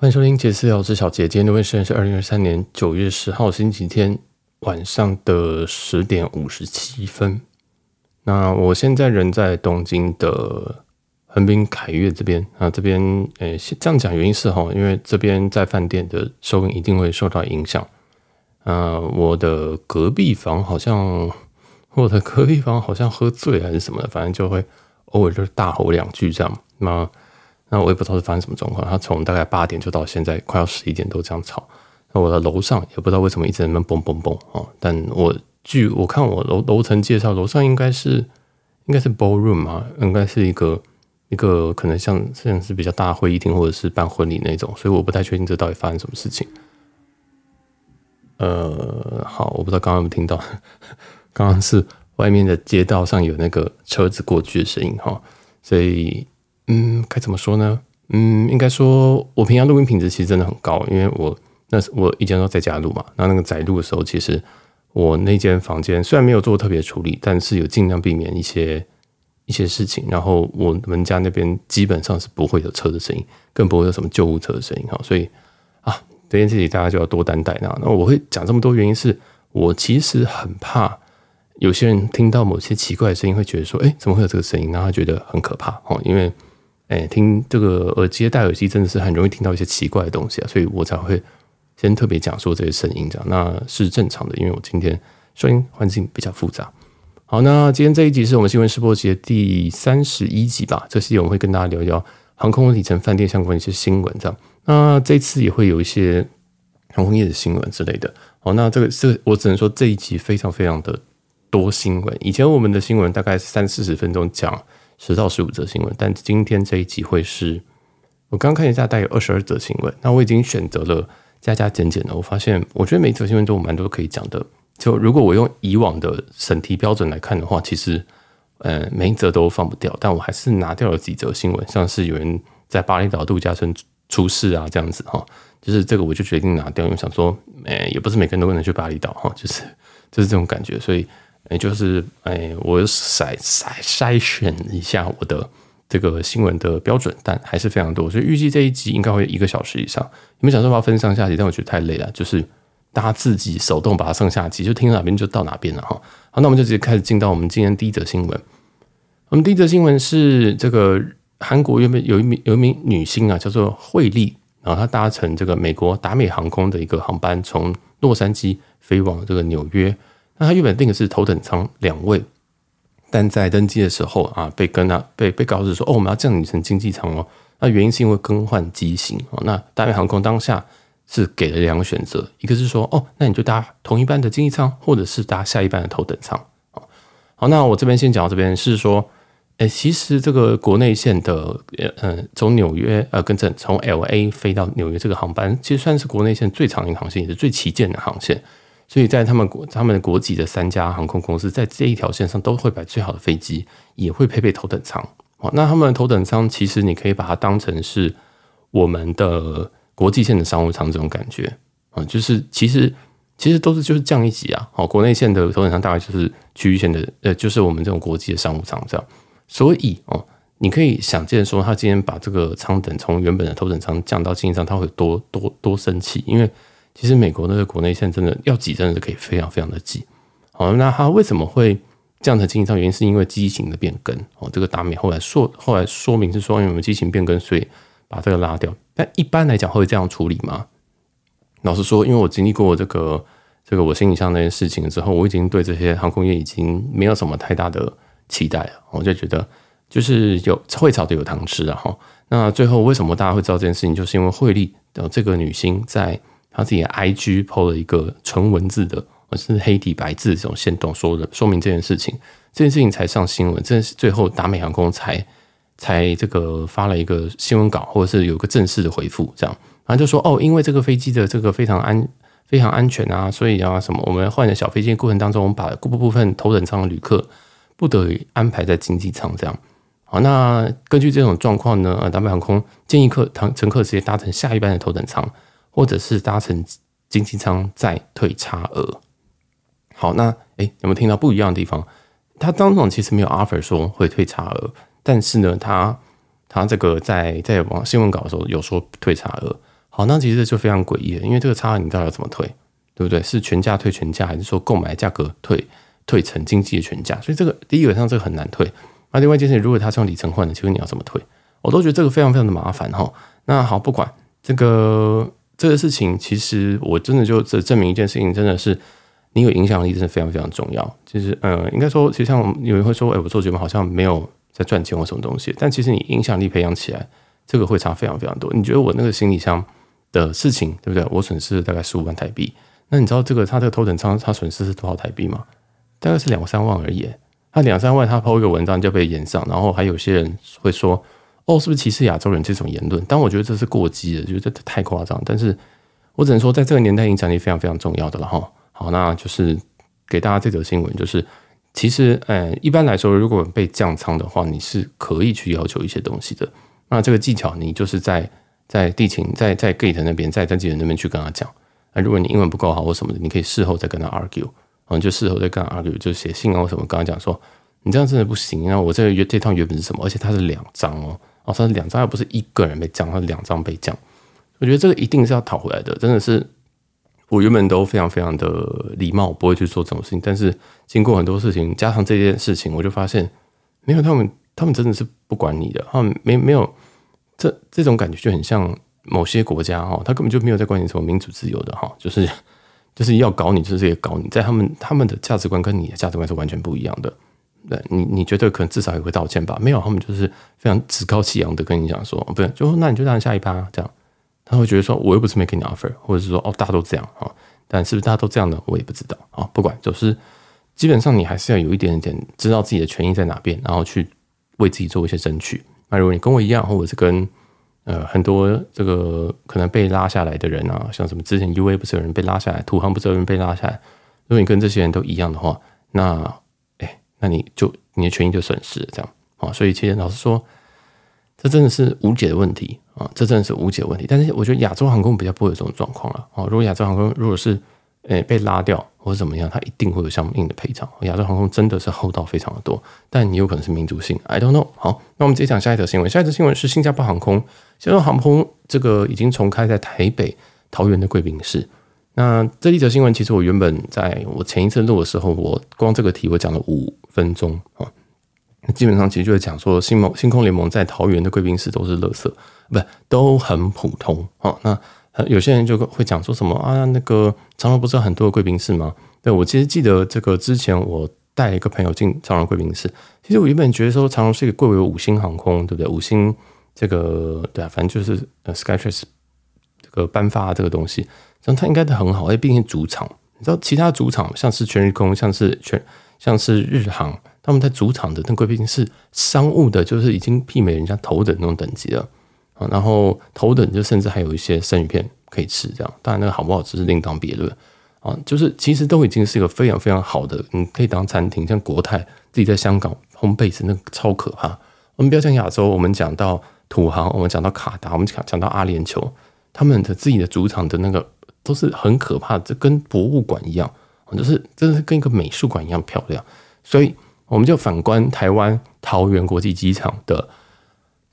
欢迎收听杰私聊，我是小杰。今天的时间是二零二三年九月十号星期天晚上的十点五十七分。那我现在人在东京的横滨凯悦这边啊，这边诶，这样讲原因是哈，因为这边在饭店的收音一定会受到影响。啊，我的隔壁房好像，我的隔壁房好像喝醉还是什么的，反正就会偶尔就是大吼两句这样。那那我也不知道是发生什么状况，他从大概八点就到现在快要十一点都这样吵。那我的楼上也不知道为什么一直在那蹦蹦蹦啊！但我据我看我楼楼层介绍，楼上应该是应该是 ballroom 嘛，应该是一个一个可能像像是比较大会议厅或者是办婚礼那种，所以我不太确定这到底发生什么事情。呃，好，我不知道刚刚有没有听到，刚刚是外面的街道上有那个车子过去的声音哈，所以。嗯，该怎么说呢？嗯，应该说，我平常录音品质其实真的很高，因为我那我以前都在家录嘛。那那个宅录的时候，其实我那间房间虽然没有做特别处理，但是有尽量避免一些一些事情。然后我们家那边基本上是不会有车的声音，更不会有什么救护车的声音哈。所以啊，这件事情大家就要多担待。那那我会讲这么多原因是，我其实很怕。有些人听到某些奇怪的声音，会觉得说：“哎，怎么会有这个声音？”然后他觉得很可怕哦，因为。哎，听这个耳机戴耳机真的是很容易听到一些奇怪的东西啊，所以我才会先特别讲说这些声音这样，那是正常的，因为我今天收音环境比较复杂。好，那今天这一集是我们新闻试播集的第三十一集吧，这期我们会跟大家聊一聊航空里程饭店相关的一些新闻这样。那这次也会有一些航空业的新闻之类的。好，那这个这我只能说这一集非常非常的多新闻。以前我们的新闻大概三四十分钟讲。十到十五则新闻，但今天这一集会是，我刚看一下，大概有二十二则新闻。那我已经选择了加加减减的，我发现我觉得每一则新闻都有蛮多可以讲的。就如果我用以往的审题标准来看的话，其实呃每一则都放不掉，但我还是拿掉了几则新闻，像是有人在巴厘岛度假村出事啊这样子哈，就是这个我就决定拿掉，因为想说，哎，也不是每个人都能去巴厘岛哈，就是就是这种感觉，所以。也就是哎，我筛筛筛选一下我的这个新闻的标准，但还是非常多，所以预计这一集应该会一个小时以上。你们想说把它分上下集，但我觉得太累了，就是大家自己手动把它上下集，就听到哪边就到哪边了哈。好，那我们就直接开始进到我们今天第一则新闻。我们第一则新闻是这个韩国原本有一名有一名女星啊，叫做惠利，然后她搭乘这个美国达美航空的一个航班，从洛杉矶飞往这个纽约。那他原本订的是头等舱两位，但在登机的时候啊，被跟他被被告知说，哦，我们要降你成经济舱哦。那原因是因为更换机型哦。那大美航空当下是给了两个选择，一个是说，哦，那你就搭同一班的经济舱，或者是搭下一班的头等舱。好，那我这边先讲到这边，是说，哎，其实这个国内线的，呃，从纽约呃，跟着从 LA 飞到纽约这个航班，其实算是国内线最长的航线，也是最旗舰的航线。所以在他们国他们的国籍的三家航空公司，在这一条线上都会摆最好的飞机，也会配备头等舱。那他们的头等舱其实你可以把它当成是我们的国际线的商务舱这种感觉啊，就是其实其实都是就是降一级啊。好，国内线的头等舱大概就是区域线的呃，就是我们这种国际的商务舱这样。所以哦，你可以想见说，他今天把这个舱等从原本的头等舱降到经济舱，他会多多多生气，因为。其实美国那个国内线真的要挤，真的是可以非常非常的挤。好，那它为什么会这样的经济上？原因是因为机型的变更。哦，这个达美后来说，后来说明是说，因为我们机型变更，所以把这个拉掉。但一般来讲会这样处理吗？老实说，因为我经历过这个这个我行李箱那件事情之后，我已经对这些航空业已经没有什么太大的期待了。我就觉得就是有会吵的有糖吃啊。哈，那最后为什么大家会知道这件事情？就是因为惠利的这个女星在。他自己的 IG PO 了一个纯文字的，而是黑底白字这种线动，说的说明这件事情，这件事情才上新闻，这是最后达美航空才才这个发了一个新闻稿，或者是有个正式的回复，这样，然后就说哦，因为这个飞机的这个非常安非常安全啊，所以啊什么，我们换的小飞机过程当中，我们把部部分头等舱的旅客不得已安排在经济舱，这样，好，那根据这种状况呢，呃达美航空建议客乘乘客直接搭乘下一班的头等舱。或者是搭乘经济舱再退差额。好，那哎，有没有听到不一样的地方？他当场其实没有 offer 说会退差额，但是呢，他他这个在在网新闻稿的时候有说退差额。好，那其实就非常诡异了，因为这个差额你到底要怎么退，对不对？是全价退全价，还是说购买价格退退成经济的全价？所以这个第一个上这个很难退。那另外一件事，如果他是用里程换的，请问你要怎么退？我都觉得这个非常非常的麻烦哈。那好，不管这个这个事情，其实我真的就这证明一件事情，真的是你有影响力，真的非常非常重要。其实，呃，应该说，其实像有人会说，哎，我做节目好像没有在赚钱或什么东西，但其实你影响力培养起来，这个会差非常非常多。你觉得我那个行李箱的事情，对不对？我损失大概十五万台币。那你知道这个他这个头等舱他损失是多少台币吗？大概是两三万而已。他两三万，他抛一个文章就被炎上，然后还有些人会说：“哦，是不是歧视亚洲人？”这种言论，但我觉得这是过激的，觉得太夸张。但是我只能说，在这个年代，影响力非常非常重要的了哈。好，那就是给大家这则新闻，就是其实，呃，一般来说，如果被降仓的话，你是可以去要求一些东西的。那这个技巧，你就是在。在地勤，在在 gate 那边，在在经纪人那边去跟他讲。那如果你英文不够好或什么的，你可以事后再跟他 argue，嗯，就事后再跟他 argue，就写信啊或什么，跟他讲说，你这样真的不行。那我这个这趟原本是什么？而且它是两张哦，哦，他是两张，而不是一个人被降，他是两张被降。我觉得这个一定是要讨回来的，真的是。我原本都非常非常的礼貌，不会去做这种事情。但是经过很多事情，加上这件事情，我就发现，没有他们，他们真的是不管你的，他们没没有。这这种感觉就很像某些国家哈，他根本就没有在关心什么民主自由的哈，就是就是要搞你，就是也搞你，在他们他们的价值观跟你的价值观是完全不一样的。对你，你觉得可能至少也会道歉吧？没有，他们就是非常趾高气扬的跟你讲说，不是，就那你就让下一趴这样。他会觉得说，我又不是没给你 offer，或者是说哦，大家都这样啊，但是不是大家都这样呢？我也不知道啊。不管，就是基本上你还是要有一点点知道自己的权益在哪边，然后去为自己做一些争取。那如果你跟我一样，或者是跟呃很多这个可能被拉下来的人啊，像什么之前 UA 不是有人被拉下来，土航不是有人被拉下来，如果你跟这些人都一样的话，那，那你就你的权益就损失了，这样啊。所以其实老实说，这真的是无解的问题啊，这真的是无解的问题。但是我觉得亚洲航空比较不会有这种状况了啊。如果亚洲航空如果是诶，被拉掉或者怎么样，它一定会有相应的赔偿。亚洲航空真的是厚道非常的多，但你有可能是民族性，I don't know。好，那我们直接讲下一则新闻。下一则新闻是新加坡航空，新加坡航空这个已经重开在台北桃园的贵宾室。那这一则新闻其实我原本在我前一次录的时候，我光这个题我讲了五分钟啊，那基本上其实就是讲说星盟星空联盟在桃园的贵宾室都是垃圾，不都很普通啊。那有些人就会讲说什么啊，那个长荣不是很多贵宾室吗？对，我其实记得这个之前我带一个朋友进长荣贵宾室，其实我原本觉得说长荣是一个贵为五星航空，对不对？五星这个对啊，反正就是呃 Skytrax 这个颁发这个东西，那它应该都很好，因为毕竟主场，你知道其他主场像是全日空，像是全像是日航，他们在主场的那贵宾室商务的，就是已经媲美人家头等那种等级了啊。然后头等就甚至还有一些生鱼片可以吃，这样当然那个好不好吃是另当别论啊。就是其实都已经是一个非常非常好的，你可以当餐厅，像国泰自己在香港 home base 那个超可怕。我们不要讲亚洲，我们讲到土航，我们讲到卡达，我们讲讲到阿联酋，他们的自己的主场的那个都是很可怕，这跟博物馆一样，就是真的是跟一个美术馆一样漂亮。所以我们就反观台湾桃园国际机场的。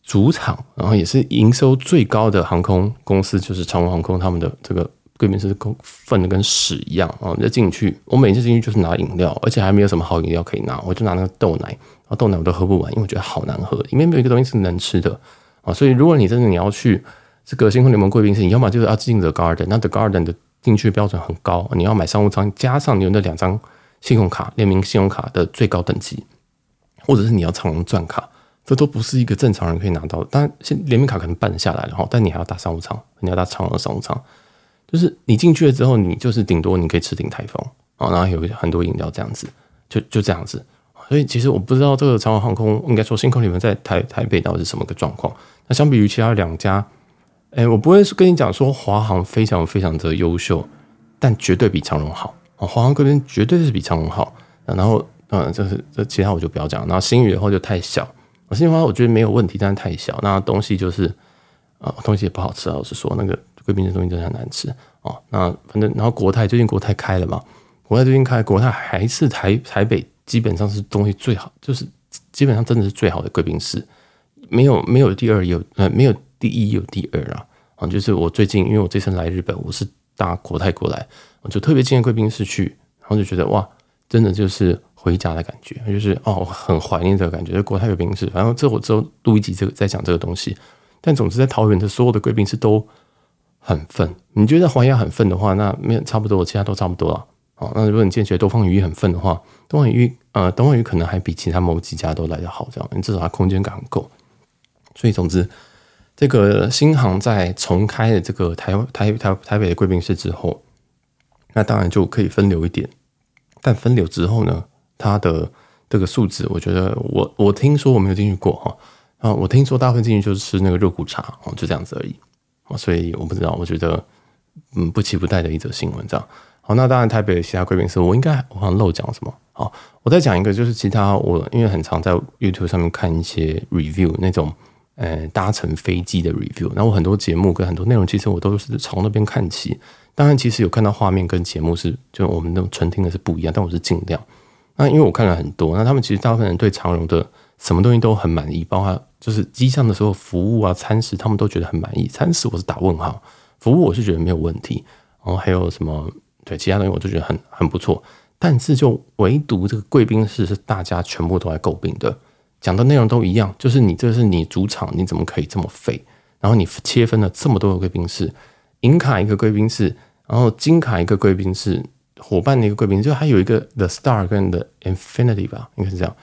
主场，然后也是营收最高的航空公司，就是长荣航空，他们的这个贵宾室空粪的跟屎一样啊！你就进去，我每次进去就是拿饮料，而且还没有什么好饮料可以拿，我就拿那个豆奶，然后豆奶我都喝不完，因为我觉得好难喝，里面没有一个东西是能吃的啊！所以如果你真的你要去这个星空联盟贵宾室，你要么就是要进 The Garden，那 The Garden 的进去标准很高，你要买商务舱，加上你有那两张信用卡联名信用卡的最高等级，或者是你要长荣钻卡。这都不是一个正常人可以拿到的，当然，现联名卡可能办得下来了哈，但你还要搭商务舱，你要搭长荣的商务舱，就是你进去了之后，你就是顶多你可以吃顶台风啊，然后有很多饮料这样子，就就这样子。所以其实我不知道这个长荣航空应该说星空联盟在台台北到底是什么个状况。那相比于其他两家，哎，我不会跟你讲说华航非常非常的优秀，但绝对比长荣好啊，华航这边绝对是比长荣好。然后嗯，就是这其他我就不要讲，然后星宇的话就太小。我新华我觉得没有问题，但是太小。那东西就是啊、呃，东西也不好吃啊。老实说，那个贵宾的东西真的很难吃哦。那反正，然后国泰最近国泰开了嘛？国泰最近开，国泰还是台台北基本上是东西最好，就是基本上真的是最好的贵宾室，没有没有第二有呃没有第一有第二啊。啊，就是我最近因为我这次来日本，我是搭国泰过来，我就特别进贵宾室去，然后就觉得哇，真的就是回家的感觉，就是哦，很怀念这个感觉。就国泰贵宾室，反正这我之后录一集这个再讲这个东西。但总之在桃园的所有的贵宾室都很愤。你觉得环亚很愤的话，那没有差不多，其他都差不多了。哦，那如果你今天觉得东方雨很愤的话，东方雨呃，东方雨可能还比其他某几家都来得好，这样，至少它空间感很够。所以总之，这个新航在重开了这个台台台台北的贵宾室之后，那当然就可以分流一点。但分流之后呢，它的这个素质，我觉得我我听说我没有进去过哈啊，我听说大部分进去就是吃那个肉骨茶哦，就这样子而已。所以我不知道，我觉得嗯不期不待的一则新闻这样。好，那当然，台北的其他贵宾室，我应该我好像漏讲什么？好，我再讲一个，就是其他我因为很常在 YouTube 上面看一些 review 那种，呃，搭乘飞机的 review。那我很多节目跟很多内容，其实我都是从那边看起。当然，其实有看到画面跟节目是，就我们那种纯听的是不一样，但我是尽量。那因为我看了很多，那他们其实大部分人对长荣的什么东西都很满意，包括就是机上的时候服务啊、餐食，他们都觉得很满意。餐食我是打问号，服务我是觉得没有问题。然后还有什么？对，其他东西我都觉得很很不错，但是就唯独这个贵宾室是大家全部都在诟病的，讲的内容都一样，就是你这是你主场，你怎么可以这么废？然后你切分了这么多个贵宾室，银卡一个贵宾室，然后金卡一个贵宾室，伙伴的一个贵宾室，就还有一个 The Star 跟 The Infinity 吧，应该是这样，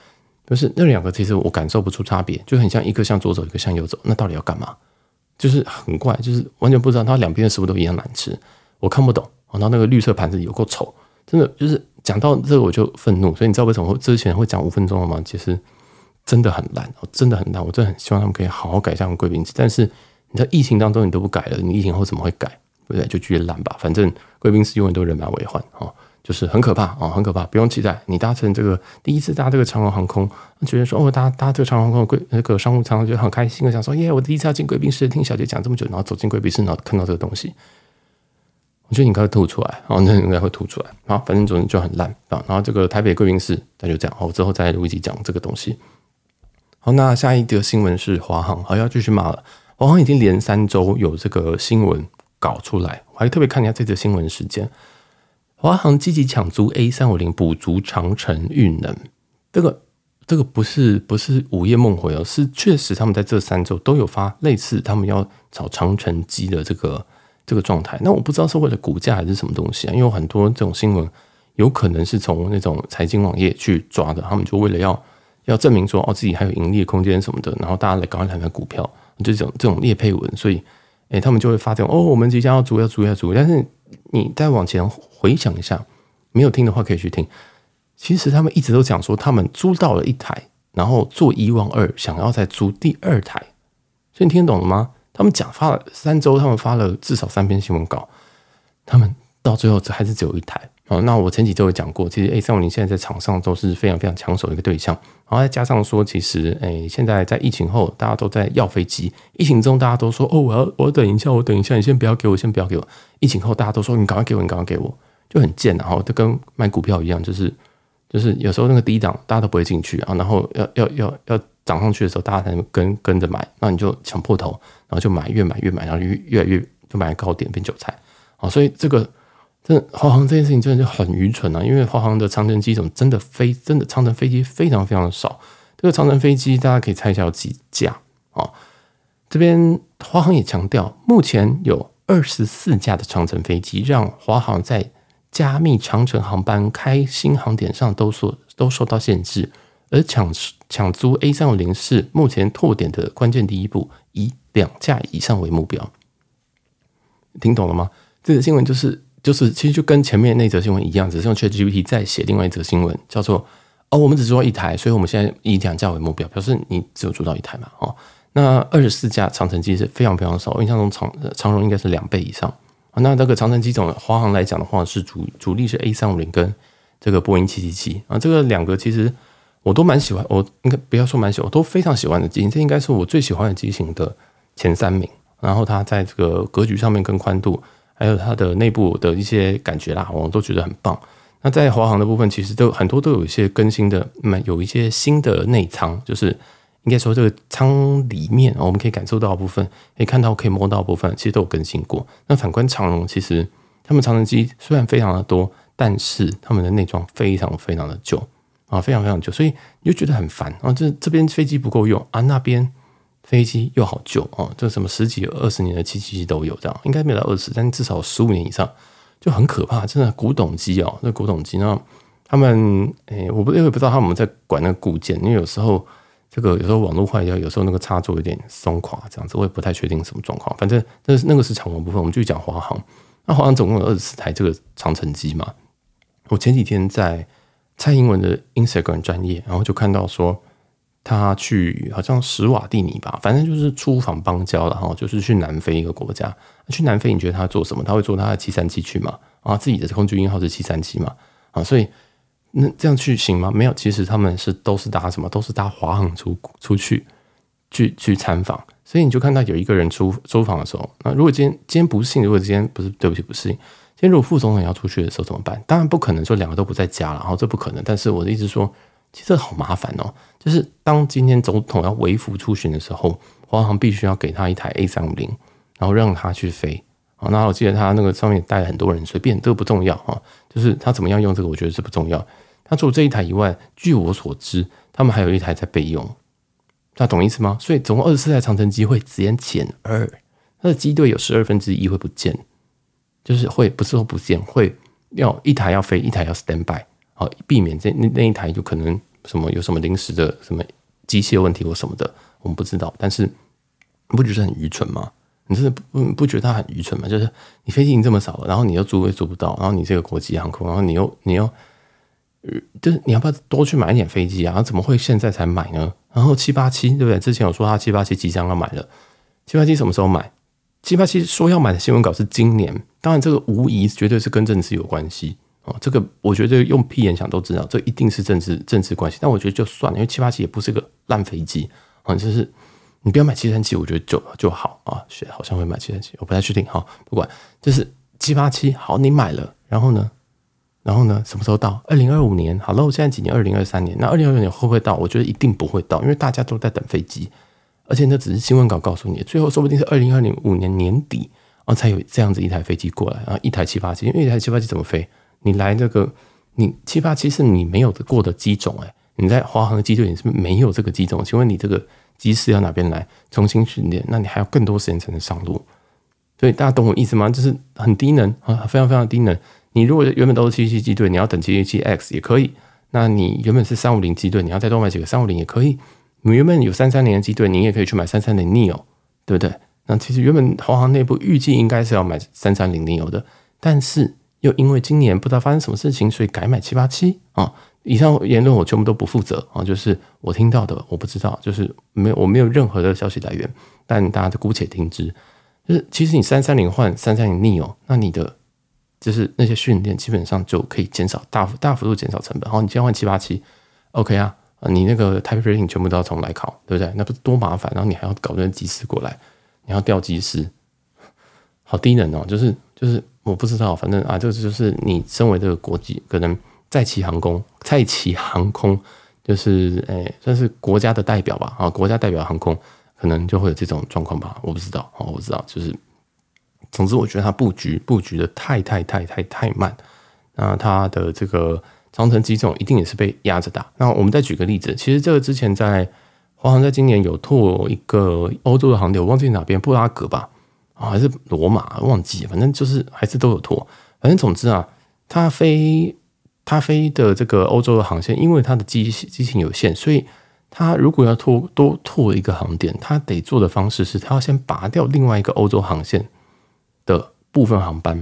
就是那两个其实我感受不出差别，就很像一个向左走，一个向右走，那到底要干嘛？就是很怪，就是完全不知道它两边的食物都一样难吃，我看不懂。然后那个绿色盘子有够丑，真的就是讲到这个我就愤怒。所以你知道为什么会之前会讲五分钟了吗？其实真的很烂哦，真的很烂。我真的很希望他们可以好好改善贵宾室。但是你在疫情当中你都不改了，你疫情后怎么会改？对不对？就继续烂吧。反正贵宾室永远都人满为患啊，就是很可怕啊，很可怕。不用期待，你搭乘这个第一次搭这个长荣航空，觉得说哦，搭搭这个长荣航空贵那个商务舱就很开心，我想说耶，我第一次要进贵宾室，听小姐讲这么久，然后走进贵宾室，然后看到这个东西。我觉得你应该会吐出来，哦，那应该会吐出来。好，反正总之就很烂啊。然后这个台北贵宾室，那就这样。好，之后再录一集讲这个东西。好，那下一则新闻是华航，好，要继续骂了。华航已经连三周有这个新闻搞出来，我还特别看一下这则新闻时间。华航积极抢租 A 三五零补足长城运能，这个这个不是不是午夜梦回哦，是确实他们在这三周都有发类似他们要找长城机的这个。这个状态，那我不知道是为了股价还是什么东西啊？因为很多这种新闻有可能是从那种财经网页去抓的，他们就为了要要证明说哦自己还有盈利的空间什么的，然后大家来赶快来买股票，就这种这种业配文，所以诶他们就会发这种哦我们即将要租要租要租，但是你再往前回想一下，没有听的话可以去听，其实他们一直都讲说他们租到了一台，然后做一万二，想要再租第二台，所以你听懂了吗？他们讲发了三周，他们发了至少三篇新闻稿，他们到最后还是只有一台。哦，那我前几周有讲过，其实 A 三五零现在在场上都是非常非常抢手的一个对象。然后再加上说，其实诶，现在在疫情后，大家都在要飞机。疫情中大家都说哦，我要我等一下，我等一下，你先不要给我，先不要给我。疫情后大家都说你赶快给我，你赶快给我，就很贱。然后就跟卖股票一样，就是就是有时候那个低档大家都不会进去啊，然后要要要要涨上去的时候，大家才能跟跟着买，那你就抢破头。然后就买，越买越买，然后越越来越就买高点变韭菜啊！所以这个这华航这件事情真的就很愚蠢啊！因为华航的长城机种真的飞，真的长城飞机非常非常的少。这个长城飞机大家可以猜一下有几架啊？这边华航也强调，目前有二十四架的长城飞机，让华航在加密长城航班开新航点上都受都受到限制，而抢抢租 A 三五零是目前拓点的关键第一步。以两架以上为目标，听懂了吗？这个新闻就是就是，其实就跟前面那则新闻一样，只是用 ChatGPT 再写另外一则新闻，叫做哦，我们只做一台，所以我们现在以两架为目标，表示你只有做到一台嘛。哦，那二十四架长城机是非常非常少，我印象中长长荣应该是两倍以上。那这个长城机种华航来讲的话，是主主力是 A 三五零跟这个波音七七七啊，这个两个其实。我都蛮喜欢，我应该不要说蛮喜欢，我都非常喜欢的机型，这应该是我最喜欢的机型的前三名。然后它在这个格局上面跟宽度，还有它的内部的一些感觉啦，我都觉得很棒。那在华航的部分，其实都很多都有一些更新的，有一些新的内舱，就是应该说这个舱里面，我们可以感受到的部分，可以看到、可以摸到的部分，其实都有更新过。那反观长荣，其实他们长程机虽然非常的多，但是他们的内装非常非常的旧啊，非常非常旧，所以你就觉得很烦啊。这这边飞机不够用啊，那边飞机又好旧哦，这什么十几二十年的七七七都有，这样应该没到二十，但至少十五年以上，就很可怕。真的古董机哦，那古董机，那他们诶，我不因为不知道他们在管那个固件，因为有时候。这个有时候网络坏掉，有时候那个插座有点松垮，这样子我也不太确定什么状况。反正那是那个是长荣部分，我们就讲华航。那华航总共有二十四台这个长城机嘛。我前几天在蔡英文的 Instagram 专业，然后就看到说他去好像史瓦蒂尼吧，反正就是出访邦交了哈，就是去南非一个国家。去南非你觉得他做什么？他会坐他的七三七去吗？啊，自己的空军一号是七三七嘛？啊，所以。那这样去行吗？没有，其实他们是都是搭什么？都是搭华航出出去去去参访。所以你就看到有一个人出出访的时候，那如果今天今天不幸，如果今天不是对不起不幸，今天如果副总统要出去的时候怎么办？当然不可能说两个都不在家了，然后这不可能。但是我的意思说，其实好麻烦哦。就是当今天总统要微服出巡的时候，华航必须要给他一台 A 三五零，然后让他去飞。啊，那我记得他那个上面带了很多人，随便这个不重要啊，就是他怎么样用这个，我觉得是不重要。他除了这一台以外，据我所知，他们还有一台在备用。那懂意思吗？所以总共二十四台长程机会直接减二，它的机队有十二分之一会不见，就是会不是说不见，会要一台要飞，一台要 stand by，好避免这那那一台就可能什么有什么临时的什么机械问题或什么的，我们不知道。但是你不觉得很愚蠢吗？你真的不不觉得他很愚蠢吗？就是你飞机已经这么少了，然后你又租也租不到，然后你这个国际航空，然后你又你又。就是你要不要多去买一点飞机啊？怎么会现在才买呢？然后七八七对不对？之前有说他七八七即将要买了，七八七什么时候买？七八七说要买的新闻稿是今年，当然这个无疑绝对是跟政治有关系哦。这个我觉得用屁眼想都知道，这一定是政治政治关系。但我觉得就算了，因为七八七也不是个烂飞机啊，就是你不要买七三七，我觉得就就好啊。选好像会买七三七，我不太确定哈。不管就是七八七好，你买了，然后呢？然后呢？什么时候到？二零二五年。好了，我现在几年？二零二三年。那二零二五年会不会到？我觉得一定不会到，因为大家都在等飞机，而且那只是新闻稿告诉你，最后说不定是二零二零五年年底啊才有这样子一台飞机过来啊，一台七八七。因为一台七八七怎么飞？你来这个，你七八七是你没有过的机种哎，你在华航的机队你是没有这个机种，请问你这个机师要哪边来重新训练？那你还要更多时间才能上路。所以大家懂我意思吗？就是很低能啊，非常非常低能。你如果原本都是七七机队，你要等七七七 X 也可以。那你原本是三五零机队，你要再多买几个三五零也可以。你原本有三三零的机队，你也可以去买三三零 neo，对不对？那其实原本华航内部预计应该是要买三三零 neo 的，但是又因为今年不知道发生什么事情，所以改买七八七啊。以上言论我全部都不负责啊，就是我听到的，我不知道，就是没有我没有任何的消息来源，但大家就姑且听之。就是其实你三三零换三三零逆哦那你的。就是那些训练基本上就可以减少大幅大幅度减少成本。好，你今天换七八七，OK 啊？你那个 type rating 全部都要重来考，对不对？那不是多麻烦？然后你还要搞那个机师过来，你要调机师，好低能哦！就是就是我不知道，反正啊，这个就是你身为这个国际可能在其航空，在其航空就是诶、算是国家的代表吧？啊，国家代表航空可能就会有这种状况吧？我不知道，哦，我知道，就是。总之，我觉得它布局布局的太太太太太慢。那它的这个长城机种一定也是被压着打。那我们再举个例子，其实这个之前在华航在今年有拓一个欧洲的航点，我忘记哪边，布拉格吧，啊还是罗马，忘记，反正就是还是都有拓。反正总之啊，它飞它飞的这个欧洲的航线，因为它的机机型有限，所以它如果要拓多拓一个航点，它得做的方式是，它要先拔掉另外一个欧洲航线。的部分航班，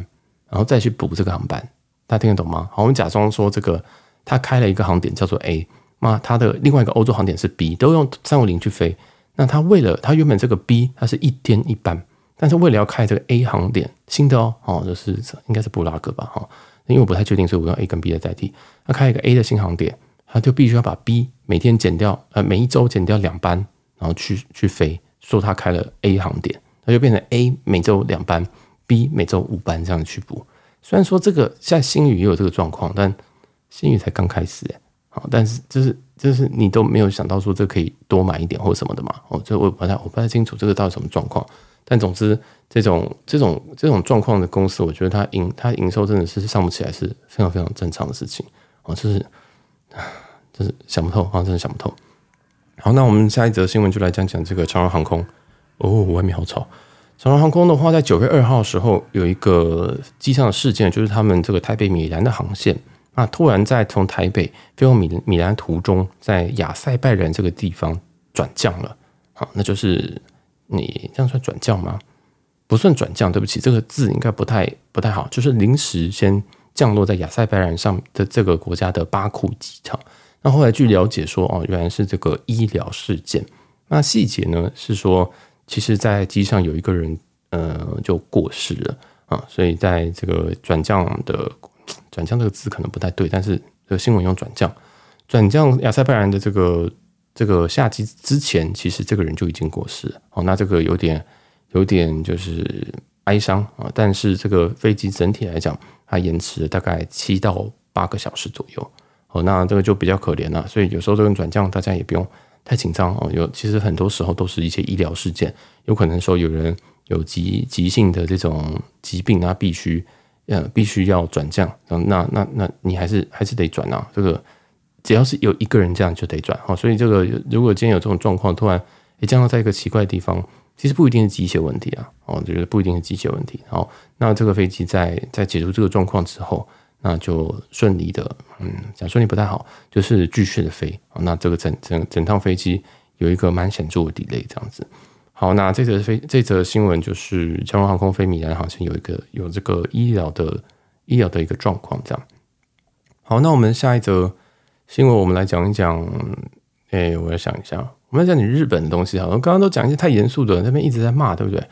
然后再去补这个航班，大家听得懂吗？好，我们假装说这个他开了一个航点叫做 A，那他的另外一个欧洲航点是 B，都用三五零去飞。那他为了他原本这个 B 它是一天一班，但是为了要开这个 A 航点新的哦，哦就是应该是布拉格吧，哈，因为我不太确定，所以我用 A 跟 B 来代替。他开一个 A 的新航点，他就必须要把 B 每天减掉，呃，每一周减掉两班，然后去去飞，说他开了 A 航点，那就变成 A 每周两班。B 每周五班这样去补，虽然说这个现在星宇也有这个状况，但星宇才刚开始哎，好，但是就是就是你都没有想到说这可以多买一点或什么的嘛？哦，这我不太我不太清楚这个到底什么状况。但总之，这种这种这种状况的公司，我觉得它营它营收真的是上不起来，是非常非常正常的事情哦。就是 就是想不透啊，真的想不透。好，那我们下一则新闻就来讲讲这个长荣航空。哦，外面好吵。长荣航空的话，在九月二号的时候有一个机上的事件，就是他们这个台北米兰的航线。啊！突然在从台北飞往米米兰途中，在亚塞拜然这个地方转降了。好，那就是你这样算转降吗？不算转降，对不起，这个字应该不太不太好。就是临时先降落在亚塞拜然上的这个国家的巴库机场。那后来据了解说，哦，原来是这个医疗事件。那细节呢是说，其实在机上有一个人，呃，就过世了啊。所以在这个转降的。转降这个字可能不太对，但是这个新闻用转降，转降亚塞拜然的这个这个下机之前，其实这个人就已经过世了。哦，那这个有点有点就是哀伤啊。但是这个飞机整体来讲，它延迟了大概七到八个小时左右。哦，那这个就比较可怜了。所以有时候这种转降，大家也不用太紧张哦。有其实很多时候都是一些医疗事件，有可能说有人有急急性的这种疾病，那必须。呃，必须要转降，那那那那你还是还是得转啊。这个只要是有一个人这样就得转，好，所以这个如果今天有这种状况，突然诶降落在一个奇怪的地方，其实不一定是机械问题啊，哦，觉得不一定是机械问题。好，那这个飞机在在解除这个状况之后，那就顺利的，嗯，讲顺利不太好，就是继续的飞。那这个整整整趟飞机有一个蛮显著的 delay 这样子。好，那这则飞这则新闻就是长荣航空飞米兰，好像有一个有这个医疗的医疗的一个状况，这样。好，那我们下一则新闻，我们来讲一讲。哎、我要想一下，我们来讲你日本的东西。好，我刚刚都讲一些太严肃的，那边一直在骂，对不对？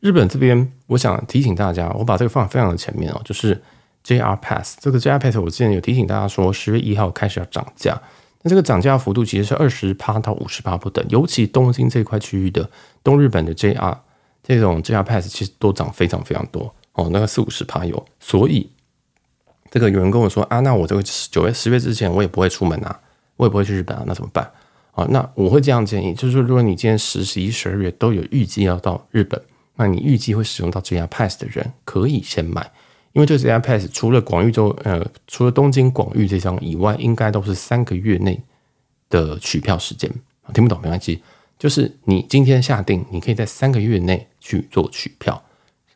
日本这边，我想提醒大家，我把这个放非常的前面哦，就是 JR Pass 这个 JR Pass，我之前有提醒大家说，十月一号开始要涨价。那这个涨价幅度其实是二十趴到五十趴不等，尤其东京这块区域的东日本的 JR 这种 JR Pass 其实都涨非常非常多哦，那个四五十趴有。所以这个有人跟我说啊，那我这个九月十月之前我也不会出门啊，我也不会去日本啊，那怎么办啊？那我会这样建议，就是说如果你今天十、十一、十二月都有预计要到日本，那你预计会使用到 JR Pass 的人可以先买。因为这 JR Pass 除了广域州，呃，除了东京广域这张以外，应该都是三个月内的取票时间。听不懂没关系，就是你今天下定，你可以在三个月内去做取票。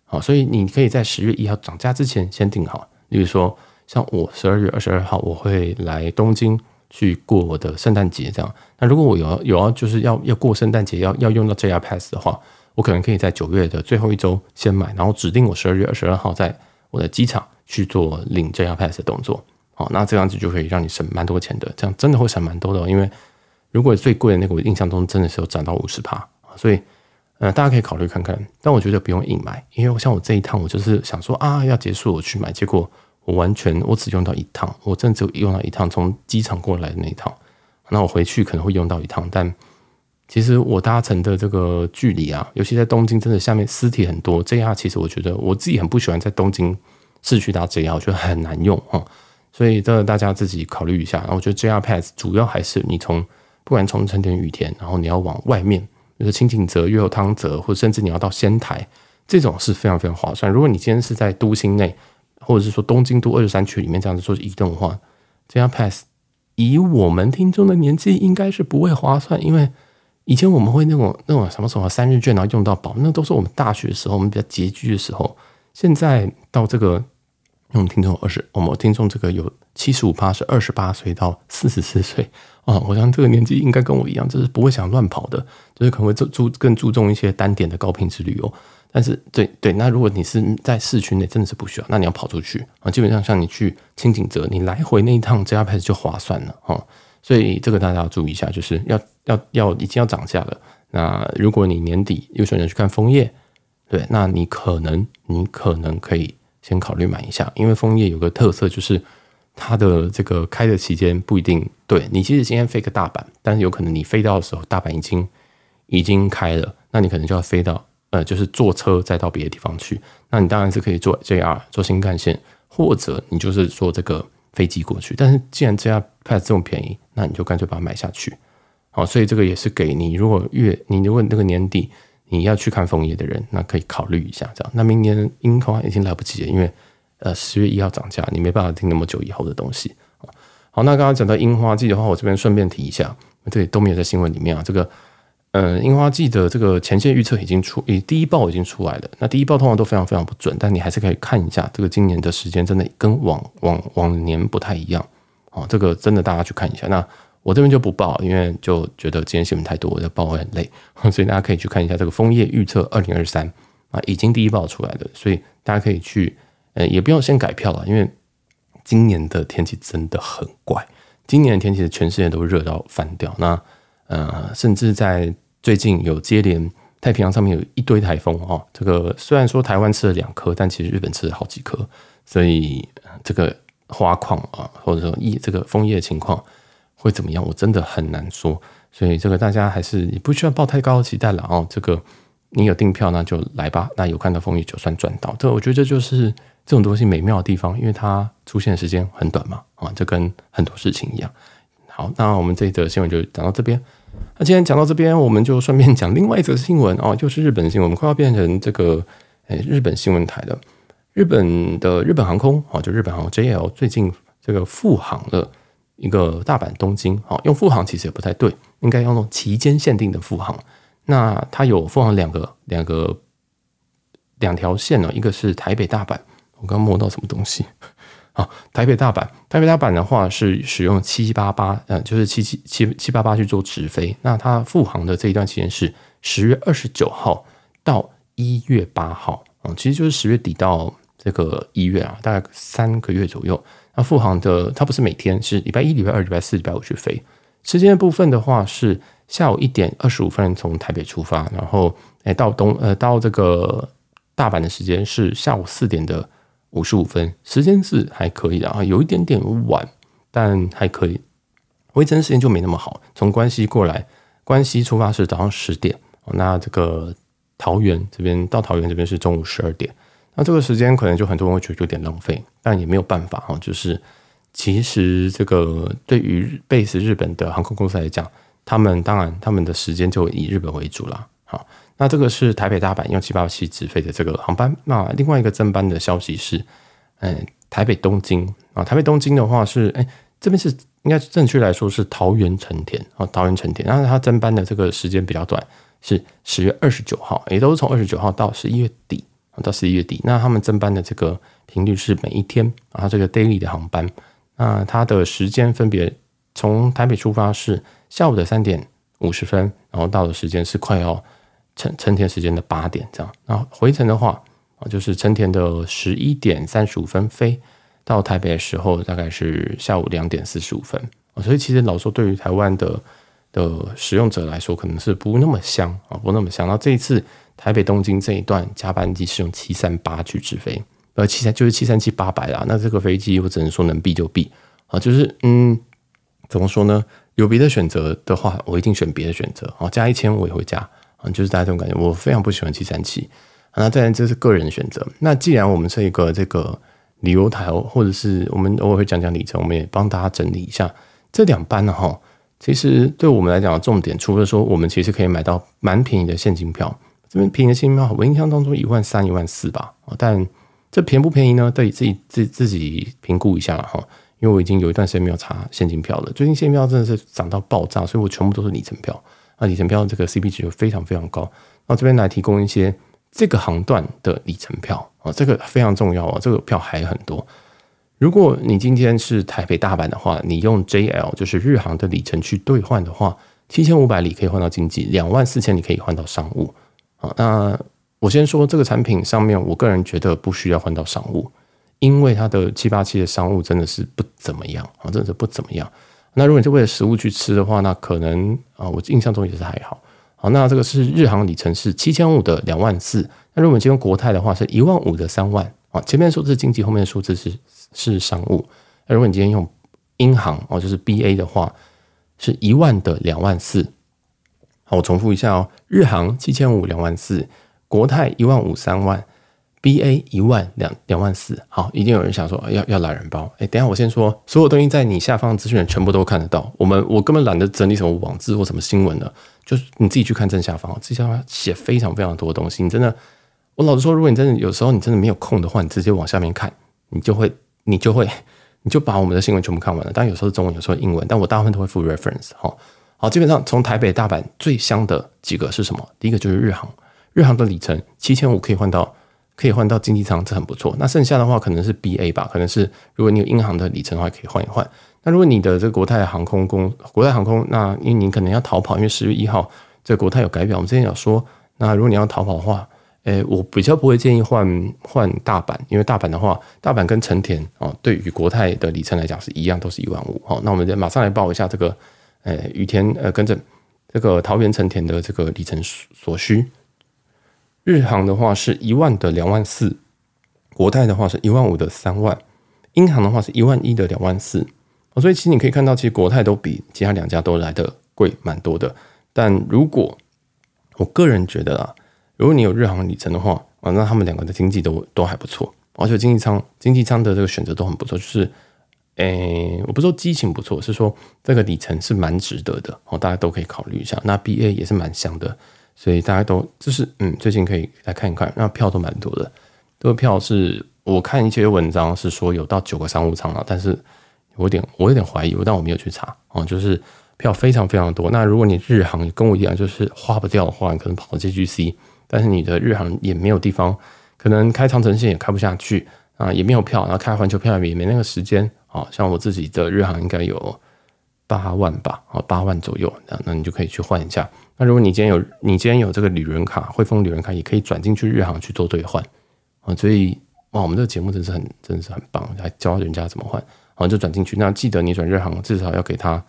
好，所以你可以在十月一号涨价之前先订好。例如说，像我十二月二十二号我会来东京去过我的圣诞节，这样。那如果我有有要就是要要过圣诞节要要用到 JR Pass 的话，我可能可以在九月的最后一周先买，然后指定我十二月二十二号在。我的机场去做领 JR Pass 的动作，好，那这样子就可以让你省蛮多钱的，这样真的会省蛮多的。因为如果最贵的那个，我印象中真的是有涨到五十趴，所以呃，大家可以考虑看看。但我觉得不用硬买，因为像我这一趟，我就是想说啊，要结束我去买，结果我完全我只用到一趟，我真的只用到一趟从机场过来的那一趟，那我回去可能会用到一趟，但。其实我搭乘的这个距离啊，尤其在东京，真的下面私铁很多。JR 其实我觉得我自己很不喜欢在东京市区搭 JR，我觉得很难用哈。所以这大家自己考虑一下。然后我觉得 JR Pass 主要还是你从不管从成田、羽田，然后你要往外面，就是清井泽、越后汤泽，或者甚至你要到仙台，这种是非常非常划算。如果你今天是在都心内，或者是说东京都二十三区里面这样子做移动的话这样 Pass 以我们听众的年纪应该是不会划算，因为。以前我们会那种那种什么什么三日券，然后用到饱，那都是我们大学的时候，我们比较拮据的时候。现在到这个，我们听众二十，我们听众这个有七十五趴是二十八岁到四十四岁啊，我想这个年纪应该跟我一样，就是不会想乱跑的，就是可能会注注更注重一些单点的高品质旅游。但是对对，那如果你是在市区内，真的是不需要，那你要跑出去啊，基本上像你去轻井泽，你来回那一趟 JR Pass 就划算了哈。所以这个大家要注意一下，就是要要要已经要涨价了。那如果你年底有选择去看枫叶，对，那你可能你可能可以先考虑买一下，因为枫叶有个特色就是它的这个开的期间不一定。对，你其实今天飞个大阪，但是有可能你飞到的时候大阪已经已经开了，那你可能就要飞到呃，就是坐车再到别的地方去。那你当然是可以坐 JR 坐新干线，或者你就是坐这个飞机过去。但是既然这样 Pass 这么便宜，那你就干脆把它买下去。好，所以这个也是给你，如果月你如果那个年底你要去看枫叶的人，那可以考虑一下这样。那明年樱花已经来不及了，因为呃十月一号涨价，你没办法听那么久以后的东西。好，那刚刚讲到樱花季的话，我这边顺便提一下，这里都没有在新闻里面啊。这个呃樱花季的这个前线预测已经出，第一报已经出来了。那第一报通常都非常非常不准，但你还是可以看一下，这个今年的时间真的跟往往往年不太一样。哦，这个真的大家去看一下。那我这边就不报，因为就觉得今天新闻太多，我就报会很累，所以大家可以去看一下这个枫叶预测二零二三啊，已经第一报出来的，所以大家可以去，呃，也不用先改票了，因为今年的天气真的很怪，今年的天气全世界都热到翻掉，那呃，甚至在最近有接连太平洋上面有一堆台风哈，这个虽然说台湾吃了两颗，但其实日本吃了好几颗，所以这个花况啊，或者说一这个枫叶情况。会怎么样？我真的很难说，所以这个大家还是也不需要抱太高的期待了哦。这个你有订票那就来吧，那有看到风雨就算赚到。这我觉得这就是这种东西美妙的地方，因为它出现的时间很短嘛，啊，就跟很多事情一样。好，那我们这一则新闻就讲到这边。那今天讲到这边，我们就顺便讲另外一则新闻哦，就是日本新闻，我们快要变成这个诶日本新闻台了。日本的日本航空啊，就日本航空 JL 最近这个复航了。一个大阪东京，好，用富航其实也不太对，应该要用期间限定的富航。那它有富航两个两个两条线呢，一个是台北大阪，我刚摸到什么东西？好，台北大阪，台北大阪的话是使用七八八，呃，就是七七七七八八去做直飞。那它富航的这一段期间是十月二十九号到一月八号，嗯，其实就是十月底到这个一月啊，大概三个月左右。那复航的它不是每天，是礼拜一、礼拜二、礼拜四、礼拜五去飞。时间的部分的话是下午一点二十五分从台北出发，然后诶到东呃到这个大阪的时间是下午四点的五十五分，时间是还可以的啊，有一点点晚，但还可以。回程时间就没那么好，从关西过来，关西出发是早上十点，那这个桃园这边到桃园这边是中午十二点。那这个时间可能就很多人会觉得有点浪费，但也没有办法哈。就是其实这个对于 base 日本的航空公司来讲，他们当然他们的时间就以日本为主啦。好，那这个是台北大阪用七八七直飞的这个航班。那另外一个增班的消息是，嗯，台北东京啊，台北东京的话是，哎，这边是应该正确来说是桃园成田啊，桃园成田。然后它增班的这个时间比较短，是十月二十九号，也都是从二十九号到十一月底。到十一月底，那他们增班的这个频率是每一天啊，这个 daily 的航班，那它的时间分别从台北出发是下午的三点五十分，然后到的时间是快要成成田时间的八点这样，那回程的话啊，就是成田的十一点三十五分飞到台北的时候，大概是下午两点四十五分啊，所以其实老说对于台湾的的使用者来说，可能是不那么香啊，不那么香。那这一次。台北东京这一段加班机是用七三八去直飞，呃，七三就是七三七八百啦。那这个飞机我只能说能避就避啊，就是嗯，怎么说呢？有别的选择的话，我一定选别的选择啊。加一千我也会加啊，就是大家这种感觉。我非常不喜欢七三七，那当然这是个人选择。那既然我们是一个这个旅游台，或者是我们偶尔会讲讲里程，我们也帮大家整理一下这两班呢哈。其实对我们来讲重点，除了说我们其实可以买到蛮便宜的现金票。这边便宜的现金票，我印象当中一万三、一万四吧，但这便不便宜呢？得自己自自己评估一下了哈。因为我已经有一段时间没有查现金票了，最近现金票真的是涨到爆炸，所以我全部都是里程票。啊，里程票这个 CP 值就非常非常高。那这边来提供一些这个航段的里程票啊，这个非常重要啊，这个票还很多。如果你今天是台北大阪的话，你用 JL 就是日航的里程去兑换的话，七千五百里可以换到经济，两万四千里可以换到商务。好，那我先说这个产品上面，我个人觉得不需要换到商务，因为它的七八七的商务真的是不怎么样啊，真的是不怎么样。那如果你是为了食物去吃的话，那可能啊，我印象中也是还好。好，那这个是日航里程是七千五的两万四，那如果你用国泰的话是一万五的三万啊，前面数字是经济，后面的数字是是商务。那如果你今天用英航哦，就是 BA 的话，是一万的两万四。好，我重复一下哦，日航七千五两万四，国泰一万五三万 B A 一万两两万四，好，一定有人想说要要懒人包。哎，等下我先说，所有东西在你下方的资讯全部都看得到。我们我根本懒得整理什么网志或什么新闻的，就是你自己去看正下方，正下方写非常非常多的东西。你真的，我老实说，如果你真的有时候你真的没有空的话，你直接往下面看，你就会你就会你就把我们的新闻全部看完了。但有时候中文，有时候英文，但我大部分都会附 reference。好，好，基本上从台北大阪最香的几个是什么？第一个就是日航，日航的里程七千五可以换到。可以换到经济舱，这很不错。那剩下的话可能是 BA 吧，可能是如果你有英航的里程的话，可以换一换。那如果你的这个国泰航空公国泰航空，那因为你可能要逃跑，因为十月一号这国泰有改表，我们之前有说，那如果你要逃跑的话，诶，我比较不会建议换换大阪，因为大阪的话，大阪跟成田哦，对于国泰的里程来讲是一样，都是一万五。好，那我们马上来报一下这个，诶，雨田呃，跟着这个桃园成田的这个里程所需。日航的话是一万的两万四，国泰的话是一万五的三万，英航的话是一万一的两万四。所以其实你可以看到，其实国泰都比其他两家都来的贵蛮多的。但如果我个人觉得啊，如果你有日航里程的话，啊，那他们两个的经济都都还不错，而且经济舱经济舱的这个选择都很不错。就是，诶、我不是说激情不错，是说这个里程是蛮值得的哦，大家都可以考虑一下。那 BA 也是蛮香的。所以大家都就是嗯，最近可以来看一看，那票都蛮多的。这个票是我看一些文章是说有到九个商务舱了，但是我有点我有点怀疑，但我没有去查哦。就是票非常非常多。那如果你日航跟我一样，就是花不掉的话，你可能跑到 JGC，但是你的日航也没有地方，可能开长城线也开不下去啊，也没有票，然后开环球票也没那个时间啊。像我自己的日航应该有八万吧，啊，八万左右，那那你就可以去换一下。那如果你今天有你今天有这个旅人卡，汇丰旅人卡也可以转进去日航去做兑换啊，所以哇，我们这个节目真是很真的是很棒，还教人家怎么换，好就转进去。那记得你转日航至少要给他，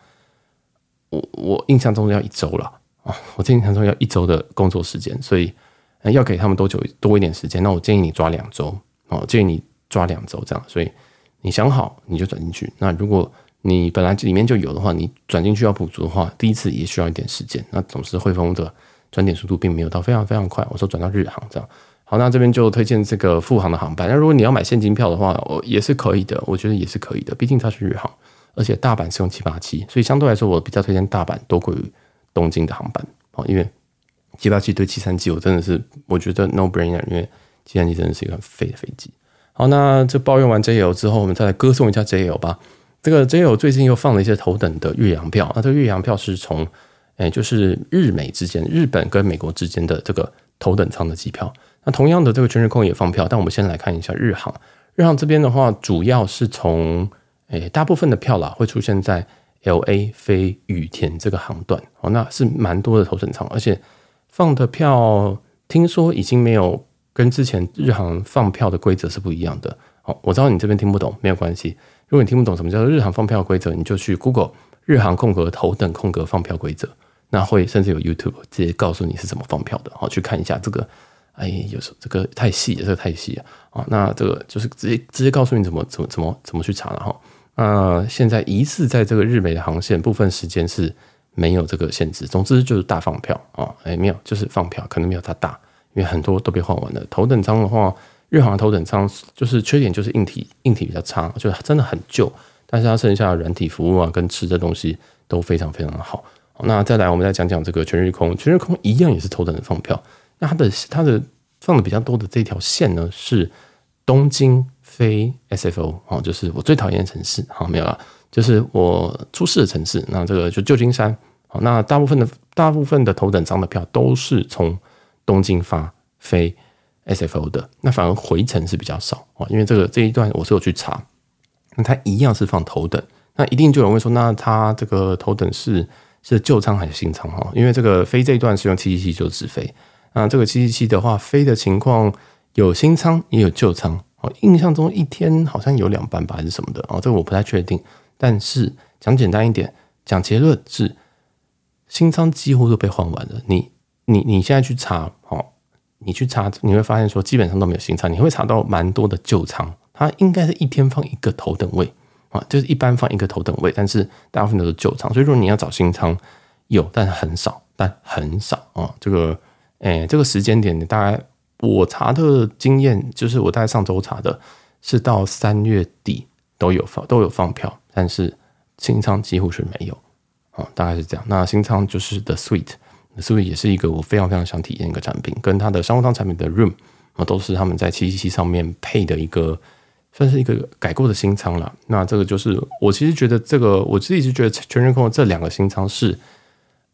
我我印象中要一周了啊，我印象中要一周的工作时间，所以要给他们多久多一点时间？那我建议你抓两周哦，建议你抓两周这样，所以你想好你就转进去。那如果你本来这里面就有的话，你转进去要补足的话，第一次也需要一点时间。那总是汇丰的转点速度并没有到非常非常快。我说转到日航这样，好，那这边就推荐这个复航的航班。那如果你要买现金票的话，我也是可以的，我觉得也是可以的。毕竟它是日航，而且大阪是用七八七，所以相对来说我比较推荐大阪多过于东京的航班。哦，因为七八七对七三七我真的是我觉得 no brainer，因为七三七真的是一个很废的飞机。好，那这抱怨完 JL 之后，我们再来歌颂一下 JL 吧。这个 JL 最近又放了一些头等的越洋票，那这个越洋票是从，哎，就是日美之间，日本跟美国之间的这个头等舱的机票。那同样的，这个全日空也放票，但我们先来看一下日航。日航这边的话，主要是从，哎，大部分的票啦会出现在 LA 飞羽田这个航段，哦，那是蛮多的头等舱，而且放的票听说已经没有跟之前日航放票的规则是不一样的。哦，我知道你这边听不懂，没有关系。如果你听不懂什么叫做日航放票规则，你就去 Google 日航空格头等空格放票规则，那会甚至有 YouTube 直接告诉你是怎么放票的。好，去看一下这个。哎，有时候这个太细了，这个太细了啊。那这个就是直接直接告诉你怎么怎么怎么怎么去查了哈。那现在疑似在这个日美的航线部分时间是没有这个限制，总之就是大放票啊。哎，没有，就是放票，可能没有它大，因为很多都被换完了。头等舱的话。日航的头等舱就是缺点就是硬体硬体比较差，就是真的很旧，但是它剩下的软体服务啊跟吃的东西都非常非常的好。那再来我们再讲讲这个全日空，全日空一样也是头等的放票。那它的它的放的比较多的这条线呢是东京飞 SFO 哦，就是我最讨厌的城市。好，没有了，就是我出事的城市。那这个就旧金山。好，那大部分的大部分的头等舱的票都是从东京发飞。SFO 的那反而回程是比较少啊，因为这个这一段我是有去查，那它一样是放头等，那一定就有人问说，那它这个头等是是旧舱还是新舱哈？因为这个飞这一段是用七七七就直飞，那这个七七七的话飞的情况有新舱也有旧舱，哦，印象中一天好像有两班吧还是什么的哦，这个我不太确定，但是讲简单一点，讲结论是新舱几乎都被换完了，你你你现在去查哦。你去查，你会发现说基本上都没有新仓，你会查到蛮多的旧仓，它应该是一天放一个头等位啊，就是一般放一个头等位，但是大部分都是旧仓，所以说你要找新仓有，但很少，但很少啊。这个，诶，这个时间点你大概我查的经验，就是我大概上周查的，是到三月底都有放都有放票，但是新仓几乎是没有，哦，大概是这样。那新仓就是 The Sweet，Suite，The Suite 也是一个我非常非常想体验一个产品，跟它的商务舱产品的 Room 啊，都是他们在七七七上面配的一个。算是一个改过的新舱了。那这个就是我其实觉得这个，我自己是觉得全日空的这两个新舱是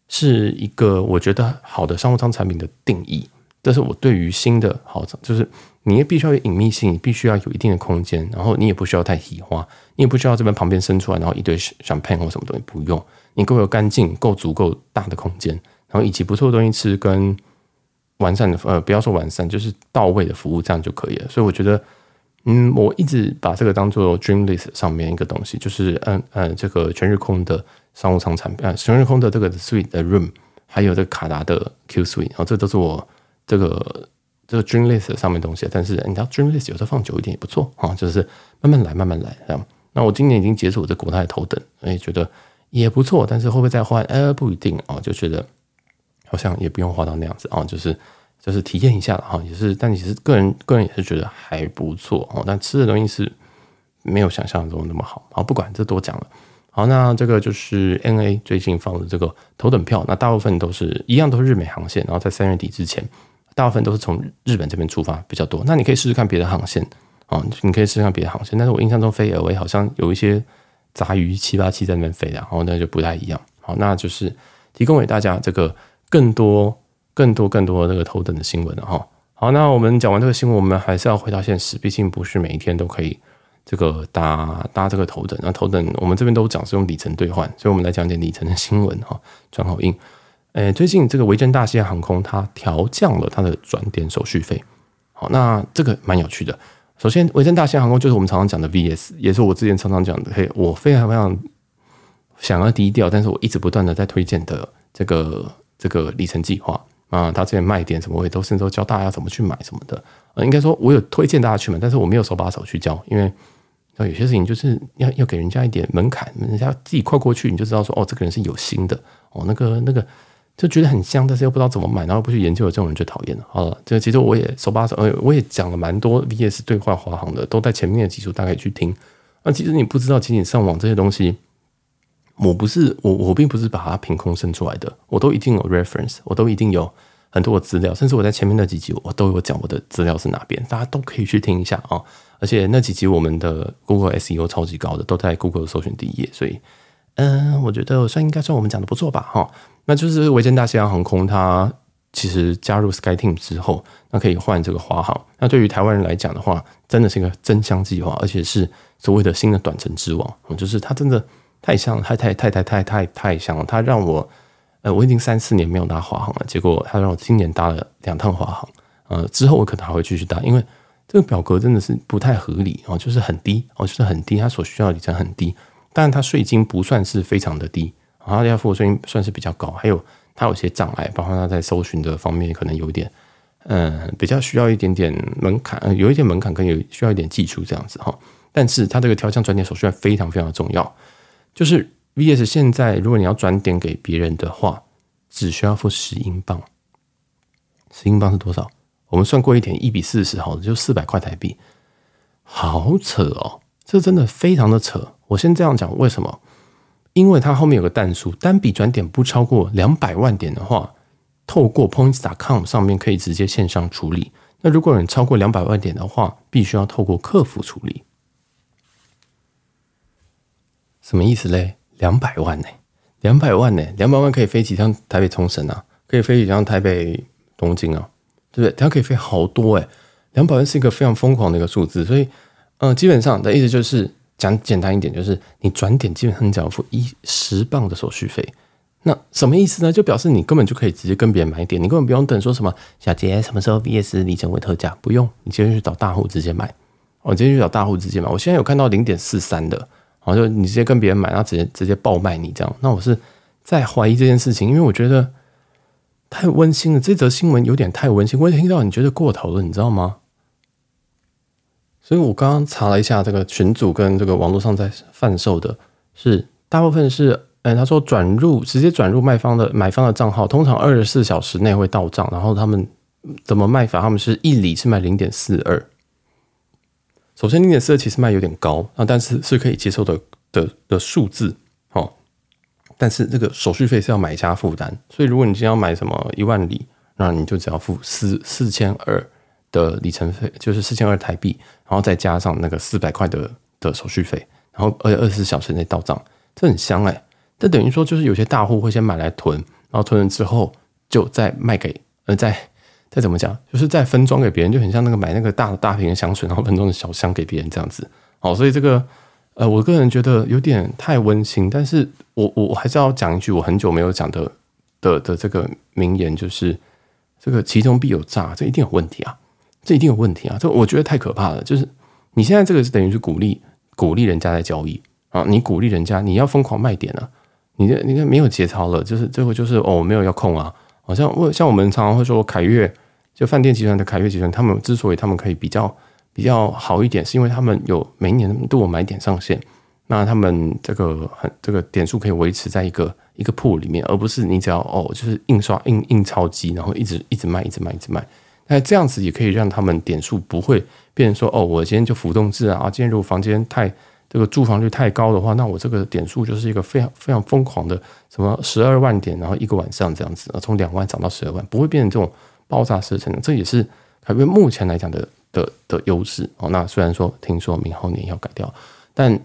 是一个我觉得好的商务舱产品的定义。这是我对于新的好，就是你也必须要有隐秘性，你必须要有一定的空间，然后你也不需要太喜花，你也不需要这边旁边伸出来，然后一堆闪片或什么东西不用，你够有干净、够足够大的空间，然后以及不错的东西吃跟完善的呃，不要说完善，就是到位的服务，这样就可以了。所以我觉得。嗯，我一直把这个当做 Dream List 上面一个东西，就是嗯嗯，这个全日空的商务舱产品，呃，全日空的这个 Suite 的 Room，还有这个卡达的 Q Suite，然后这都是我这个这个 Dream List 上面东西。但是你知道 Dream List 有时候放久一点也不错啊，就是慢慢来，慢慢来这样。那我今年已经解锁我这国泰头等，哎，觉得也不错，但是会不会再换？呃，不一定啊，就觉得好像也不用花到那样子啊，就是。就是体验一下了哈，也是，但其实个人个人也是觉得还不错哦。但吃的东西是没有想象中那么好。好，不管这多讲了。好，那这个就是 N A 最近放的这个头等票，那大部分都是一样，都是日美航线。然后在三月底之前，大部分都是从日本这边出发比较多。那你可以试试看别的航线啊，你可以试试看别的航线。但是我印象中飞 LA 好像有一些杂鱼七八七在那边飞的，然后那就不太一样。好，那就是提供给大家这个更多。更多更多的那个头等的新闻了哈。好，那我们讲完这个新闻，我们还是要回到现实，毕竟不是每一天都可以这个搭搭这个头等。那头等我们这边都讲是用里程兑换，所以我们来讲点里程的新闻哈。转好印，诶，最近这个维珍大西洋航空它调降了它的转点手续费。好，那这个蛮有趣的。首先，维珍大西洋航空就是我们常常讲的 VS，也是我之前常常讲的，嘿，我非常非常想要低调，但是我一直不断的在推荐的这个这个里程计划。啊，他之前卖点什么，我也都甚至都教大家怎么去买什么的。呃，应该说，我有推荐大家去买，但是我没有手把手去教，因为有些事情就是要要给人家一点门槛，人家自己跨过去，你就知道说，哦，这个人是有心的，哦，那个那个就觉得很香，但是又不知道怎么买，然后不去研究的这种人就讨厌了。好了，这其实我也手把手，呃，我也讲了蛮多 VS 兑换华航的，都在前面的基础，大概去听。那其实你不知道，仅仅上网这些东西。我不是我，我并不是把它凭空生出来的，我都一定有 reference，我都一定有很多的资料，甚至我在前面那几集我都有讲我的资料是哪边，大家都可以去听一下啊。而且那几集我们的 Google SEO 超级高的，都在 Google 搜寻第一页，所以嗯，我觉得算应该算我们讲的不错吧哈。那就是维珍大西洋航空，它其实加入 SkyTeam 之后，那可以换这个华航。那对于台湾人来讲的话，真的是一个真香计划，而且是所谓的新的短程之王，就是它真的。太像，太太太太太太太像了。他让我，呃，我已经三四年没有搭华航了，结果他让我今年搭了两趟华航。呃，之后我可能还会继续搭，因为这个表格真的是不太合理哦，就是很低哦，就是很低，它所需要的里程很低，但它税金不算是非常的低，然后要付的税金算是比较高，还有它有些障碍，包括它在搜寻的方面可能有点，嗯、比较需要一点点门槛，有一点门槛，跟有需要一点技术这样子哈。但是它这个调降转点手续费非常非常的重要。就是 VS 现在，如果你要转点给别人的话，只需要付十英镑。十英镑是多少？我们算过一点，一比四十，好的，就四百块台币。好扯哦，这真的非常的扯。我先这样讲，为什么？因为它后面有个但书，单笔转点不超过两百万点的话，透过 Points.com 上面可以直接线上处理。那如果你超过两百万点的话，必须要透过客服处理。什么意思嘞？两百万呢？两百万呢？两百万可以飞几趟台北冲绳啊？可以飞几趟台北东京啊？对不对？它可以飞好多诶。两百万是一个非常疯狂的一个数字，所以，嗯、基本上的意思就是讲简单一点，就是你转点基本上你只要付一十磅的手续费。那什么意思呢？就表示你根本就可以直接跟别人买点，你根本不用等说什么小杰什么时候 VS 里程会特价，不用，你直接去找大户直接买。我直接去找大户直接买。我现在有看到零点四三的。然后就你直接跟别人买，然后直接直接爆卖你这样，那我是在怀疑这件事情，因为我觉得太温馨了，这则新闻有点太温馨，我也听到你觉得过头了，你知道吗？所以我刚刚查了一下，这个群组跟这个网络上在贩售的是大部分是，哎，他说转入直接转入卖方的买方的账号，通常二十四小时内会到账，然后他们怎么卖法？他们是一里是卖零点四二。首先，零点四二其实卖有点高啊，但是是可以接受的的的数字哦。但是这个手续费是要买家负担，所以如果你今天要买什么一万里，那你就只要付四四千二的里程费，就是四千二台币，然后再加上那个四百块的的手续费，然后而且二十四小时内到账，这很香哎。这等于说就是有些大户会先买来囤，然后囤了之后就再卖给呃再再怎么讲，就是再分装给别人，就很像那个买那个大大瓶的香水，然后分装的小箱给别人这样子。哦，所以这个呃，我个人觉得有点太温馨，但是我我我还是要讲一句我很久没有讲的的的这个名言，就是这个其中必有诈，这一定有问题啊，这一定有问题啊，这我觉得太可怕了。就是你现在这个是等于是鼓励鼓励人家在交易啊，你鼓励人家你要疯狂卖点啊。你这你看没有节操了，就是最后就是哦，没有要控啊，好像我像我们常常会说凯悦，就饭店集团的凯悦集团，他们之所以他们可以比较比较好一点，是因为他们有每年都有买点上限，那他们这个很这个点数可以维持在一个一个铺里面，而不是你只要哦就是印刷印印钞机，然后一直一直卖一直卖一直卖，那这样子也可以让他们点数不会变成说哦，我今天就浮动制啊，今天如果房间太。这个住房率太高的话，那我这个点数就是一个非常非常疯狂的，什么十二万点，然后一个晚上这样子，从两万涨到十二万，不会变成这种爆炸式的成长。这也是凯悦目前来讲的的的优势哦。那虽然说听说明后年要改掉，但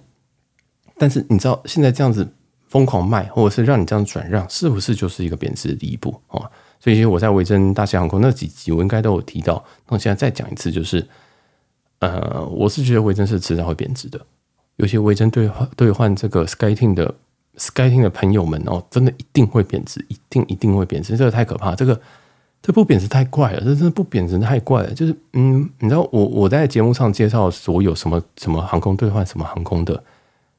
但是你知道现在这样子疯狂卖，或者是让你这样转让，是不是就是一个贬值的第一步啊？所以我在维珍大西洋航空那几集，我应该都有提到。那我现在再讲一次，就是呃，我是觉得维珍是迟早会贬值的。有些维珍兑换兑换这个 SkyTeam 的 SkyTeam 的朋友们哦，真的一定会贬值，一定一定会贬值，这个太可怕，这个这不贬值太怪了，这真的不贬值太怪了。就是嗯，你知道我我在节目上介绍所有什么什么航空兑换什么航空的，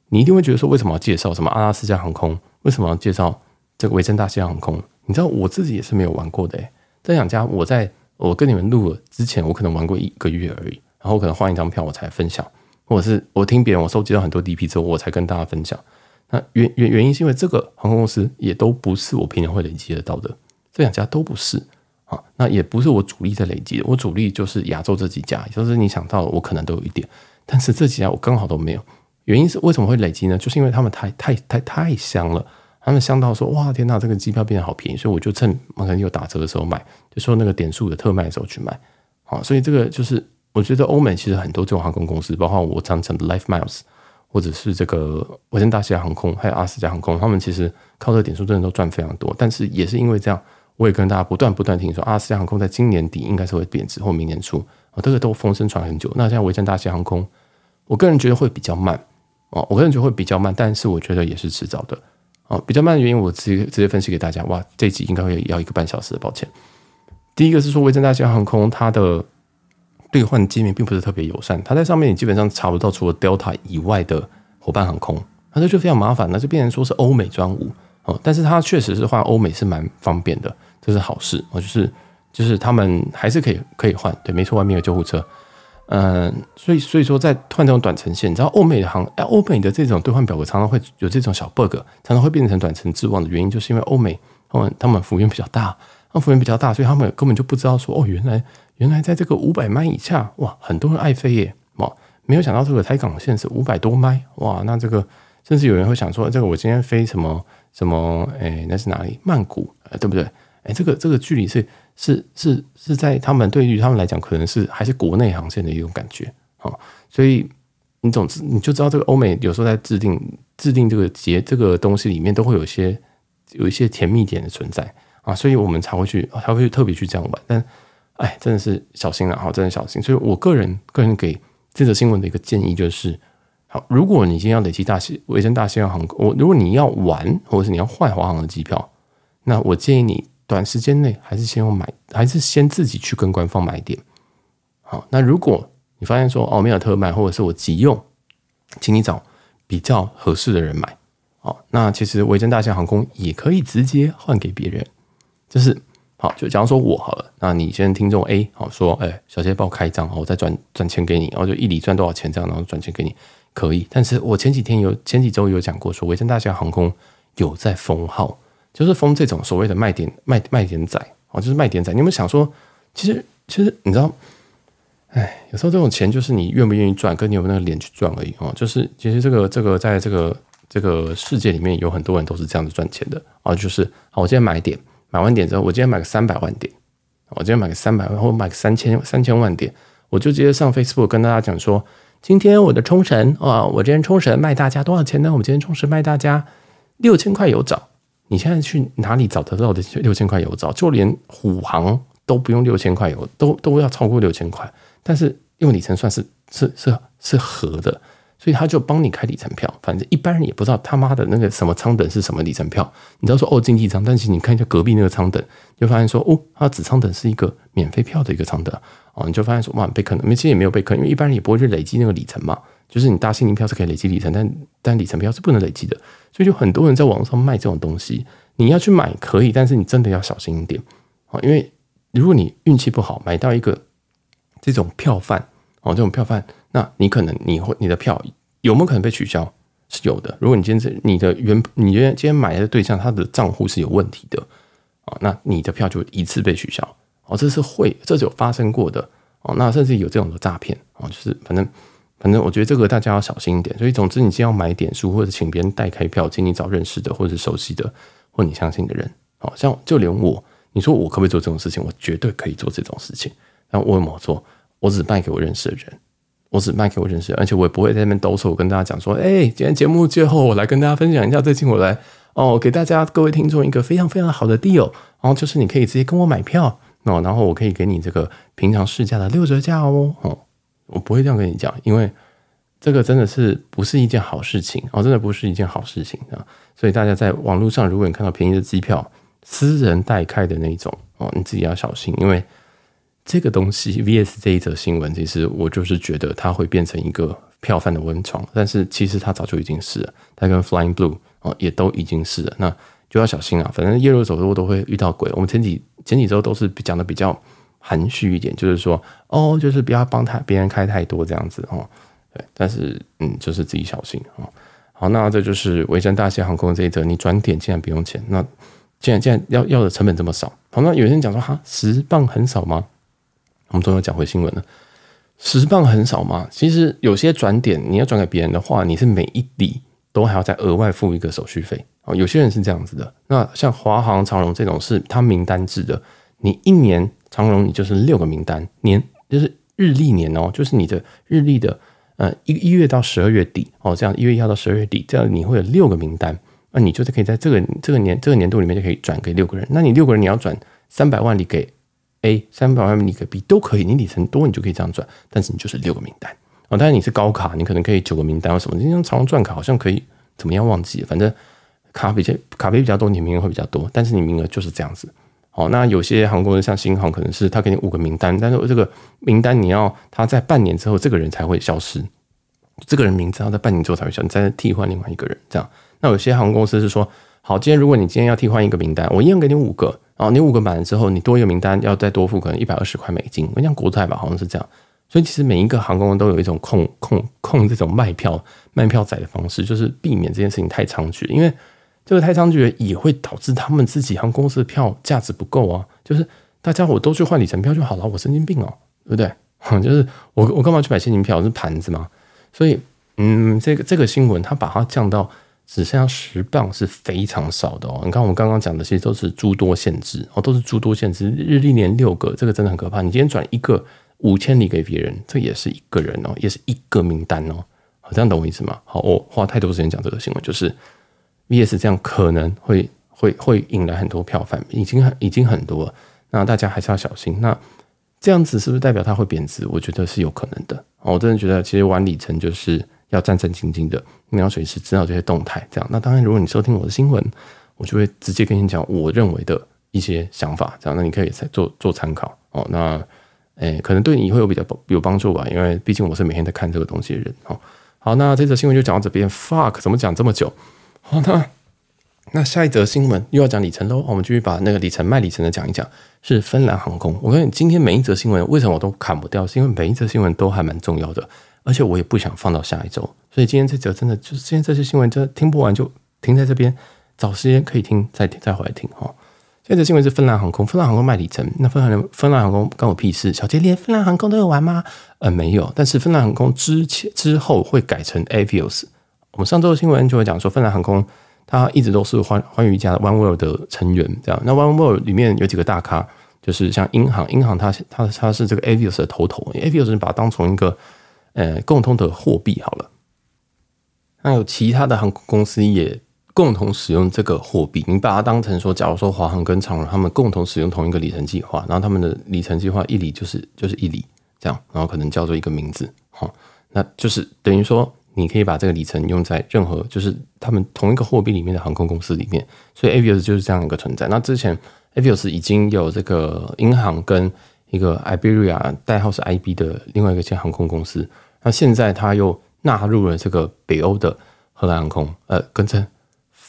你一定会觉得说，为什么要介绍什么阿拉斯加航空？为什么要介绍这个维珍大西洋航空？你知道我自己也是没有玩过的诶，这两家我在我跟你们录了之前，我可能玩过一个月而已，然后可能换一张票我才分享。或者是我听别人，我收集到很多 DP 之后，我才跟大家分享。那原原原因是因为这个航空公司也都不是我平常会累积得到的，这两家都不是啊。那也不是我主力在累积的，我主力就是亚洲这几家，就是你想到我可能都有一点，但是这几家我刚好都没有。原因是为什么会累积呢？就是因为他们太太太太香了，他们香到说哇天呐，这个机票变得好便宜，所以我就趁可能有打折的时候买，就说那个点数的特卖的时候去买。好，所以这个就是。我觉得欧美其实很多这种航空公司，包括我常讲的 LifeMiles，或者是这个维珍大西洋航空，还有阿斯加航空，他们其实靠这点数真的都赚非常多。但是也是因为这样，我也跟大家不断不断听说，阿斯加航空在今年底应该是会贬值，或明年初啊，这个都风声传很久。那像维珍大西洋航空，我个人觉得会比较慢哦，我个人觉得会比较慢，但是我觉得也是迟早的啊。比较慢的原因，我直接直接分析给大家。哇，这集应该会要一个半小时，抱歉。第一个是说维珍大西洋航空它的。兑换界面并不是特别友善，它在上面你基本上查不到除了 Delta 以外的伙伴航空，那这就非常麻烦，那就变成说是欧美专务哦。但是它确实是换欧美是蛮方便的，这是好事哦。就是就是他们还是可以可以换，对，没错，外面有救护车，嗯，所以所以说在换这种短程线，你知道欧美的航哎，欧美的这种兑换表格常常会有这种小 bug，常常会变成短程滞忘的原因，就是因为欧美他们他们幅员比较大，他们幅员比较大，所以他们根本就不知道说哦，原来。原来在这个五百迈以下，哇，很多人爱飞耶，哇，没有想到这个台港线是五百多迈，哇，那这个甚至有人会想说，这个我今天飞什么什么，哎，那是哪里？曼谷，对不对？哎，这个这个距离是是是是在他们对于他们来讲，可能是还是国内航线的一种感觉，啊，所以你总之你就知道，这个欧美有时候在制定制定这个节这个东西里面，都会有一些有一些甜蜜点的存在啊，所以我们才会去才会特别去这样玩，但。哎，真的是小心了哈，真的小心。所以我个人个人给这则新闻的一个建议就是：好，如果你今天要累积大西维珍大西洋航空，我如果你要玩，或者是你要换华航的机票，那我建议你短时间内还是先用买，还是先自己去跟官方买一点。好，那如果你发现说哦没有特卖，或者是我急用，请你找比较合适的人买。好，那其实维珍大西洋航空也可以直接换给别人，就是。好，就假如说我好了，那你先听众 A 好说，哎，小谢帮我开张，我再转转钱给你，然后就一里赚多少钱这样，然后转钱给你，可以。但是我前几天有前几周有讲过，说维珍大西洋航空有在封号，就是封这种所谓的卖点卖卖点仔，哦，就是卖点仔。你有没有想说，其实其实你知道，哎，有时候这种钱就是你愿不愿意赚，跟你有没有那个脸去赚而已哦。就是其实这个这个在这个这个世界里面有很多人都是这样子赚钱的啊。就是好，我今天买点，买完点之后，我今天买个三百万点，我今天买个三百万，或买个三千三千万点，我就直接上 Facebook 跟大家讲说，今天我的冲绳啊，我今天冲绳卖大家多少钱呢？我们今天冲绳卖大家六千块有找。你现在去哪里找得到的六千块有找？就连虎航都不用六千块有，都都要超过六千块。但是用里程算是是是是合的，所以他就帮你开里程票。反正一般人也不知道他妈的那个什么舱等是什么里程票。你知道说哦经济舱，但是你看一下隔壁那个舱等，就发现说哦，它子舱等是一个免费票的一个舱等哦，你就发现说哇被坑了。其实也没有被坑，因为一般人也不会去累积那个里程嘛。就是你搭心灵票是可以累积里程，但但里程票是不能累积的。所以就很多人在网上卖这种东西，你要去买可以，但是你真的要小心一点啊！因为如果你运气不好买到一个这种票贩哦，这种票贩，那你可能你会你的票有没有可能被取消？是有的。如果你今天你的原你今天今天买的对象他的账户是有问题的啊，那你的票就一次被取消哦，这是会这是有发生过的哦。那甚至有这种的诈骗哦，就是反正。反正我觉得这个大家要小心一点，所以总之你先要买点数或者请别人代开票，请你找认识的或者熟悉的或你相信的人。好像就连我，你说我可不可以做这种事情？我绝对可以做这种事情。那我有没有做？我只卖给我认识的人，我只卖给我认识的人，而且我也不会在那边兜售。跟大家讲说，哎，今天节目最后我来跟大家分享一下，最近我来哦，给大家各位听众一个非常非常好的 deal，然后就是你可以直接跟我买票哦，然后我可以给你这个平常市价的六折价哦，哦。我不会这样跟你讲，因为这个真的是不是一件好事情哦，真的不是一件好事情啊！所以大家在网络上，如果你看到便宜的机票，私人代开的那种哦，你自己要小心，因为这个东西 VS 这一则新闻，其实我就是觉得它会变成一个票贩的温床，但是其实它早就已经是了，它跟 Flying Blue 哦也都已经是了，那就要小心啊！反正夜路走路都会遇到鬼，我们前几前几周都是讲的比较。含蓄一点，就是说，哦，就是不要帮他别人开太多这样子哦，对，但是嗯，就是自己小心哦。好，那这就是维珍大西航空这一则，你转点竟然不用钱，那既然既然要要的成本这么少，好，那有些人讲说哈，十磅很少吗？我们终于讲回新闻了，十磅很少吗？其实有些转点你要转给别人的话，你是每一笔都还要再额外付一个手续费哦。有些人是这样子的，那像华航、长荣这种是它名单制的，你一年。长荣，你就是六个名单年，就是日历年哦，就是你的日历的呃一一月到十二月底哦，这样一月一号到十二月底，这样你会有六个名单，那你就是可以在这个这个年这个年度里面就可以转给六个人。那你六个人你要转三百万里给 A，三百万里给 B 都可以，你里程多你就可以这样转，但是你就是六个名单哦。当然你是高卡，你可能可以九个名单或什么。今天长荣钻卡好像可以怎么样忘记，反正卡比较卡比比较多，你名额会比较多，但是你名额就是这样子。哦，那有些航空公司像新航，可能是他给你五个名单，但是这个名单你要他在半年之后，这个人才会消失，这个人名字要在半年之后才会消，你再替换另外一个人这样。那有些航空公司是说，好，今天如果你今天要替换一个名单，我一样给你五个，然后你五个满了之后，你多一个名单要再多付可能一百二十块美金，我讲国泰吧，好像是这样。所以其实每一个航空都有一种控控控这种卖票卖票仔的方式，就是避免这件事情太猖獗，因为。这个太猖獗也会导致他们自己航空公司的票价值不够啊！就是大家我都去换里程票就好了，我神经病哦，对不对？就是我我干嘛去买现金票？是盘子吗？所以，嗯，这个这个新闻它把它降到只剩下十磅是非常少的哦。你看我们刚刚讲的，其实都是诸多限制哦，都是诸多限制。日历年六个，这个真的很可怕。你今天转一个五千里给别人，这也是一个人哦，也是一个名单哦。好，这样懂我意思吗？好，我花太多时间讲这个新闻，就是。VS 这样可能会会会引来很多票贩，已经很已经很多了，那大家还是要小心。那这样子是不是代表它会贬值？我觉得是有可能的。我真的觉得，其实玩里程就是要战战兢兢的，你要随时知道这些动态。这样，那当然，如果你收听我的新闻，我就会直接跟你讲我认为的一些想法。这样，那你可以做做参考哦。那诶、可能对你会有比较有帮助吧，因为毕竟我是每天在看这个东西的人。哦，好，那这则新闻就讲到这边。Fuck，怎么讲这么久？好，那那下一则新闻又要讲里程喽。我们继续把那个里程卖里程的讲一讲，是芬兰航空。我跟你今天每一则新闻为什么我都砍不掉？是因为每一则新闻都还蛮重要的，而且我也不想放到下一周。所以今天这则真的就是今天这些新闻，就听不完就停在这边，找时间可以听，再再回来听哈。现在这新闻是芬兰航空，芬兰航空卖里程，那芬兰芬兰航空关我屁事？小杰连芬兰航空都有玩吗？呃，没有。但是芬兰航空之前之后会改成 Avios。我们上周的新闻就会讲说，芬兰航空它一直都是寰寰宇一家的 One World 的成员，这样。那 One World 里面有几个大咖，就是像英航，英航它它它是这个 Avios 的头头，Avios 把它当成一个呃共同的货币好了。那有其他的航空公司也。共同使用这个货币，你把它当成说，假如说华航跟长荣他们共同使用同一个里程计划，然后他们的里程计划一里就是就是一里这样，然后可能叫做一个名字，好，那就是等于说你可以把这个里程用在任何就是他们同一个货币里面的航空公司里面，所以 Avios 就是这样一个存在。那之前 Avios 已经有这个英航跟一个 Iberia 代号是 IB 的另外一个间航空公司，那现在它又纳入了这个北欧的荷兰航空，呃，跟着。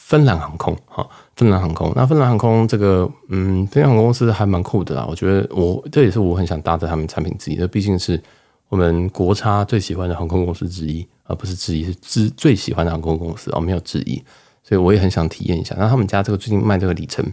芬兰航空，哈，芬兰航空。那芬兰航空这个，嗯，芬兰航空公司还蛮酷的啦。我觉得我这也是我很想搭的他们产品之一。这毕竟是我们国差最喜欢的航空公司之一，而不是之一，是之最喜欢的航空公司哦，没有之一。所以我也很想体验一下。那他们家这个最近卖这个里程，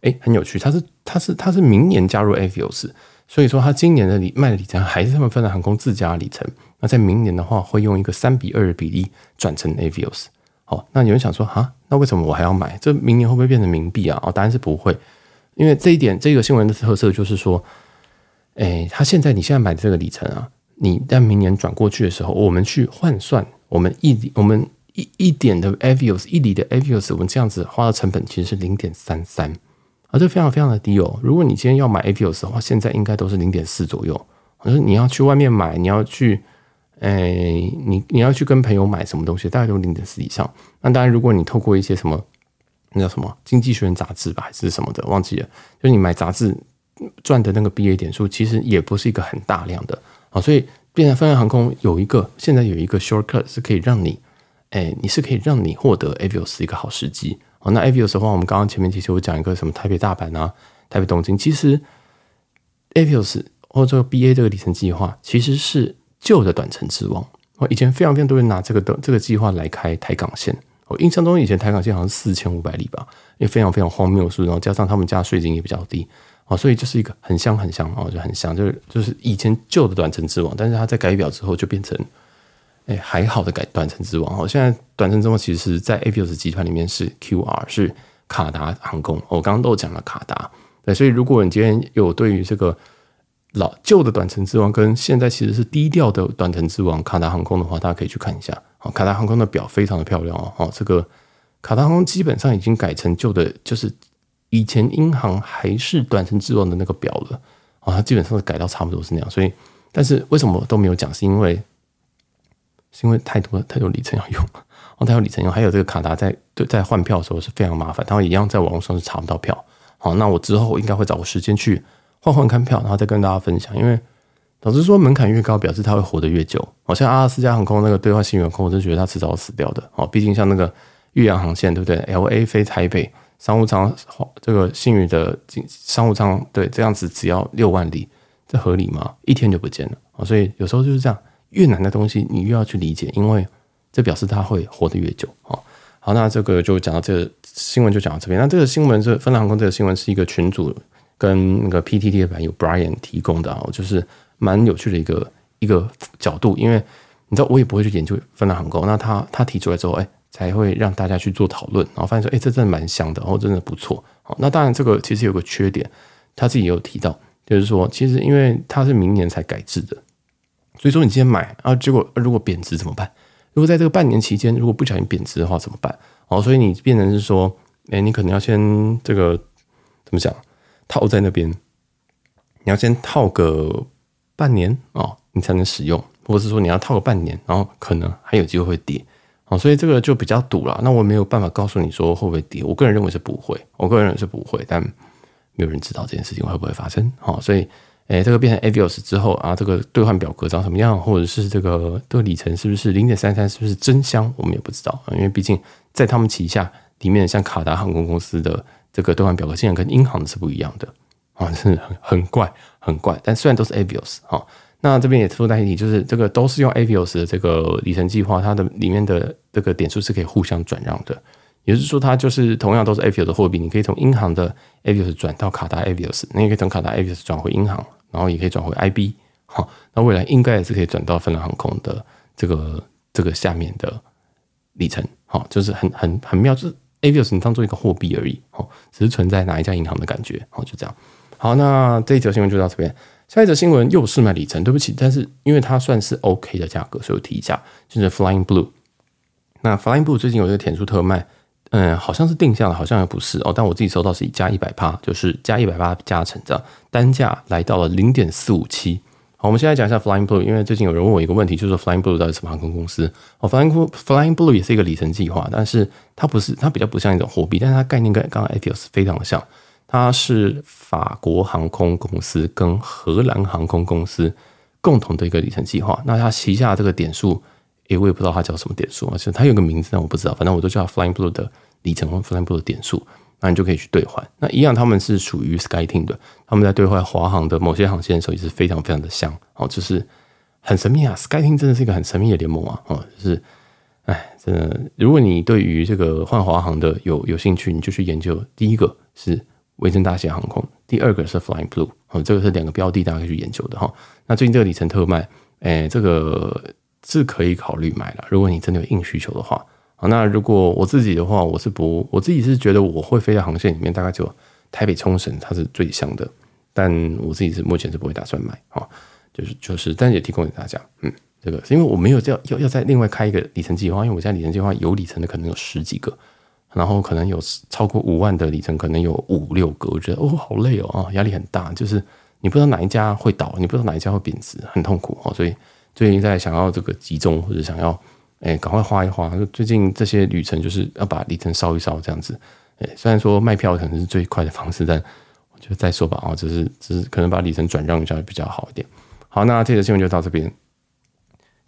哎、很有趣。他是他是他是明年加入 Avios，所以说他今年的里卖的里程还是他们芬兰航空自家里程。那在明年的话，会用一个三比二的比例转成 Avios。好，那有人想说，哈，那为什么我还要买？这明年会不会变成冥币啊？哦，答案是不会，因为这一点，这个新闻的特色就是说，哎，他现在你现在买的这个里程啊，你在明年转过去的时候，我们去换算，我们一我们一一点的 Avios 一里的 Avios，我们这样子花的成本其实是零点三三，啊，这非常非常的低哦。如果你今天要买 Avios 的话，现在应该都是零点四左右。可是你要去外面买，你要去。哎、你你要去跟朋友买什么东西，大概都零点四以上。那当然，如果你透过一些什么，那叫什么《经济学人》杂志吧，还是什么的，忘记了。就是你买杂志赚的那个 BA 点数，其实也不是一个很大量的啊。所以，变成芬兰航空有一个现在有一个 shortcut 是可以让你，哎、你是可以让你获得 Avios 一个好时机啊。那 Avios 的话，我们刚刚前面其实我讲一个什么台北大阪啊，台北东京，其实 Avios 或者 BA 这个里程计划其实是。旧的短程之王，我以前非常非常多人拿这个的这个计划来开台港线。我印象中以前台港线好像四千五百里吧，也非常非常荒谬的数，然后加上他们家税金也比较低，啊，所以就是一个很香很香啊，就很香，就是就是以前旧的短程之王，但是它在改表之后就变成，哎，还好的改短程之王。哦，现在短程之王其实是在 Avios 集团里面是 QR 是卡达航空，我刚刚都讲了卡达，对，所以如果你今天有对于这个。老旧的短程之王跟现在其实是低调的短程之王卡达航空的话，大家可以去看一下。好，卡达航空的表非常的漂亮哦。好，这个卡达航空基本上已经改成旧的，就是以前英航还是短程之王的那个表了。啊，它基本上是改到差不多是那样。所以，但是为什么都没有讲？是因为是因为太多太多里程要用，哦，太多里程用。还有这个卡达在对在换票的时候是非常麻烦，他们一样在网络上是查不到票。好，那我之后应该会找个时间去。换换看票，然后再跟大家分享。因为老实说，门槛越高，表示它会活得越久。好像阿拉斯加航空那个兑换信员空，我真觉得它迟早要死掉的。哦，毕竟像那个越洋航线，对不对？LA 飞台北商务舱，这个信宇的商务舱，对，这样子只要六万里，这合理吗？一天就不见了。哦，所以有时候就是这样，越难的东西你越要去理解，因为这表示它会活得越久。哦，好，那这个就讲到这个新闻，就讲到这边。那这个新闻是芬兰航空这个新闻是一个群组。跟那个 PTT 的版友 Brian 提供的啊，就是蛮有趣的一个一个角度，因为你知道我也不会去研究芬兰航空，那他他提出来之后，哎，才会让大家去做讨论，然后发现说，哎，这真的蛮香的，然后真的不错。好，那当然这个其实有个缺点，他自己也有提到，就是说其实因为它是明年才改制的，所以说你今天买啊，结果如果贬值怎么办？如果在这个半年期间如果不小心贬值的话怎么办？哦，所以你变成是说，哎，你可能要先这个怎么讲？套在那边，你要先套个半年哦，你才能使用，或者是说你要套个半年，然后可能还有机会会跌哦，所以这个就比较赌了。那我没有办法告诉你说会不会跌，我个人认为是不会，我个人认为是不会，但没有人知道这件事情会不会发生。好，所以诶，这个变成 Avios 之后啊，这个兑换表格长什么样，或者是这个这个里程是不是零点三三，是不是真香，我们也不知道，因为毕竟在他们旗下里面，像卡达航空公司的。这个兑换表格竟然跟英航的是不一样的啊，是很很怪很怪。但虽然都是 Avios 哈，那这边也附带一提，就是这个都是用 Avios 的这个里程计划，它的里面的这个点数是可以互相转让的。也就是说，它就是同样都是 Avios 的货币，你可以从银行的 Avios 转到卡达 Avios，那也可以从卡达 Avios 转回银行，然后也可以转回 IB。好，那未来应该也是可以转到芬兰航空的这个这个下面的里程。好，就是很很很妙，就是 Avios 你当做一个货币而已。好，只是存在哪一家银行的感觉。好，就这样。好，那这一条新闻就到这边。下一则新闻又是卖里程，对不起，但是因为它算是 OK 的价格，所以我提一下，就是 Flying Blue。那 Flying Blue 最近有一个点数特卖，嗯，好像是定向的，好像也不是哦。但我自己收到是以加一百趴，就是加一百趴加成这样，单价来到了零点四五七。好，我们现在讲一下 Flying Blue，因为最近有人问我一个问题，就是说 Flying Blue 到底什么航空公司？哦，Flying Flying Blue 也是一个里程计划，但是它不是，它比较不像一种货币，但是它概念跟刚刚 Avios 非常的像。它是法国航空公司跟荷兰航空公司共同的一个里程计划。那它旗下这个点数，诶，我也不知道它叫什么点数，而且它有个名字，但我不知道。反正我都叫它 Flying Blue 的里程或 Flying Blue 的点数，那你就可以去兑换。那一样，他们是属于 SkyTeam 的，他们在兑换华航的某些航线的时候也是非常非常的香。哦，就是很神秘啊！SkyTeam 真的是一个很神秘的联盟啊！哦，就是，哎，真的，如果你对于这个换华航的有有兴趣，你就去研究。第一个是。维珍大西洋航空，第二个是 Flying Blue，哦，这个是两个标的，大家可以去研究的哈。那最近这个里程特卖，哎，这个是可以考虑买了。如果你真的有硬需求的话，好，那如果我自己的话，我是不，我自己是觉得我会飞的航线里面，大概就台北冲绳，它是最香的。但我自己是目前是不会打算买，哈，就是就是，但也提供给大家，嗯，这个是因为我没有要要要再另外开一个里程计划，因为我现在里程计划有里程的可能有十几个。然后可能有超过五万的里程，可能有五六个，我觉得哦，好累哦啊，压力很大，就是你不知道哪一家会倒，你不知道哪一家会贬值，很痛苦哦。所以最近在想要这个集中，或者想要哎赶快花一花。最近这些旅程就是要把里程烧一烧这样子。哎，虽然说卖票可能是最快的方式，但我觉得再说吧啊，只是只是可能把里程转让一下比较好一点。好，那这则新闻就到这边。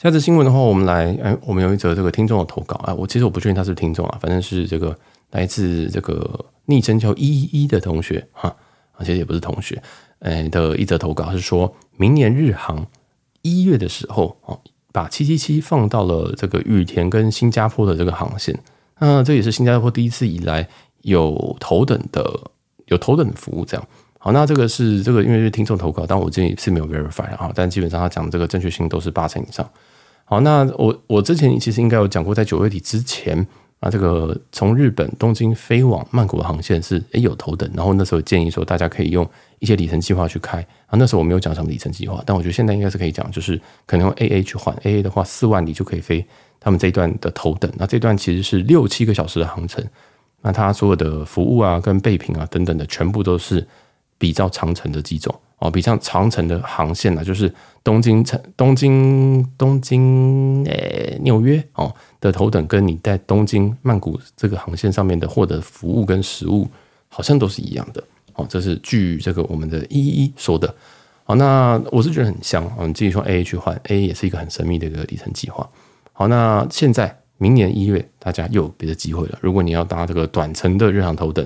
下次新闻的话，我们来，哎，我们有一则这个听众的投稿啊，我其实我不确定他是听众啊，反正是这个来自这个昵称叫一一一的同学哈，而且也不是同学，哎的一则投稿是说，明年日航一月的时候哦，把七七七放到了这个羽田跟新加坡的这个航线，那这也是新加坡第一次以来有头等的有头等的服务这样。好，那这个是这个因为是听众投稿，但我这里是没有 verify 啊，但基本上他讲的这个正确性都是八成以上。好，那我我之前其实应该有讲过，在九月底之前啊，这个从日本东京飞往曼谷的航线是诶有头等，然后那时候建议说大家可以用一些里程计划去开啊，那时候我没有讲什么里程计划，但我觉得现在应该是可以讲，就是可能用 AA 去换 AA 的话，四万里就可以飞他们这一段的头等，那这段其实是六七个小时的航程，那它所有的服务啊、跟备品啊等等的，全部都是比较长程的机种。哦，比较长程的航线呢，就是东京城、东京、东京、诶、纽约哦的头等，跟你在东京、曼谷这个航线上面的获得服务跟食物，好像都是一样的。哦，这是据这个我们的一一说的。好，那我是觉得很像。哦，你继续从 A 去换，A 也是一个很神秘的一个里程计划。好，那现在明年一月，大家又有别的机会了。如果你要搭这个短程的日航头等，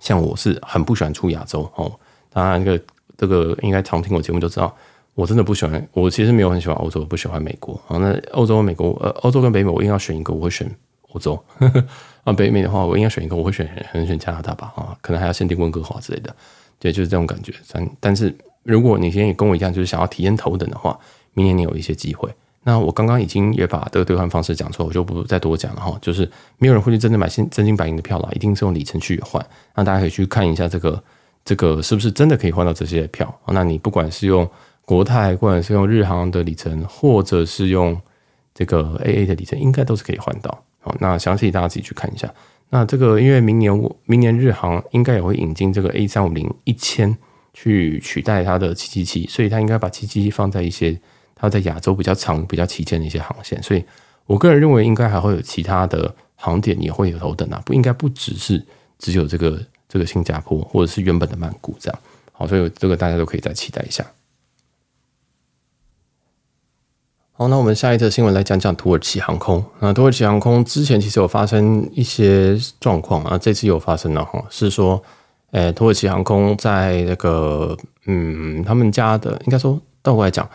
像我是很不喜欢出亚洲哦，当然这个。这个应该常听我节目就知道，我真的不喜欢。我其实没有很喜欢欧洲，不喜欢美国。好，那欧洲、美国，呃，欧洲跟北美，我硬要选一个，我会选欧洲。啊，北美的话，我应该选一个，我会选，很选加拿大吧。啊，可能还要限定温哥华之类的。对，就是这种感觉。但但是，如果你现在也跟我一样，就是想要体验头等的话，明年你有一些机会。那我刚刚已经也把这个兑换方式讲出来，我就不再多讲了哈。就是没有人会去真的买现真金白银的票啦，一定是用里程去换。那大家可以去看一下这个。这个是不是真的可以换到这些票？那你不管是用国泰，不管是用日航的里程，或者是用这个 AA 的里程，应该都是可以换到。好，那详细大家自己去看一下。那这个因为明年我明年日航应该也会引进这个 A 三五零一千去取代它的七七七，所以它应该把七七七放在一些它在亚洲比较长、比较旗舰的一些航线。所以我个人认为，应该还会有其他的航点也会有头等啊，不应该不只是只有这个。这个新加坡或者是原本的曼谷这样，好，所以这个大家都可以再期待一下。好，那我们下一则新闻来讲讲土耳其航空。那土耳其航空之前其实有发生一些状况啊，这次有发生了哈，是说，诶，土耳其航空在那个，嗯，他们家的应该说倒过来讲，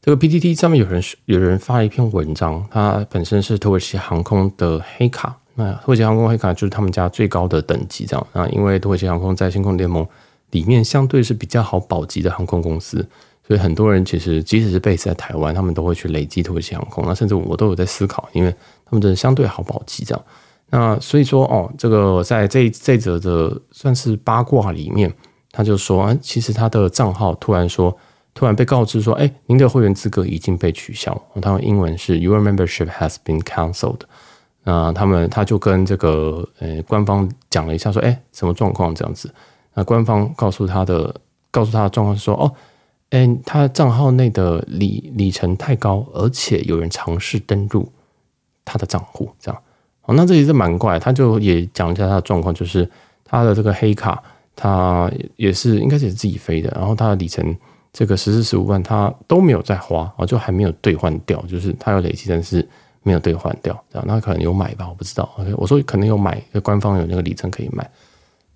这个 PTT 上面有人有人发了一篇文章，它本身是土耳其航空的黑卡，那土耳其航空黑卡就是他们家最高的等级，这样啊，因为土耳其航空在星空联盟里面相对是比较好保级的航空公司，所以很多人其实即使是 base 在台湾，他们都会去累积土耳其航空。那甚至我都有在思考，因为他们真的相对好保级这样。那所以说哦，这个在这这则的算是八卦里面，他就说啊，其实他的账号突然说，突然被告知说，哎，您的会员资格已经被取消。他用英文是 Your membership has been cancelled。那他们他就跟这个呃官方讲了一下，说，哎，什么状况这样子？那官方告诉他的，告诉他的状况是说，哦，哎，他账号内的里里程太高，而且有人尝试登入他的账户，这样。哦，那这也是蛮怪。他就也讲一下他的状况，就是他的这个黑卡，他也是应该是自己飞的，然后他的里程这个十四十五万，他都没有在花，哦，就还没有兑换掉，就是他有累积，但是。没有兑换掉，这样那可能有买吧，我不知道。OK，我说可能有买，官方有那个里程可以买。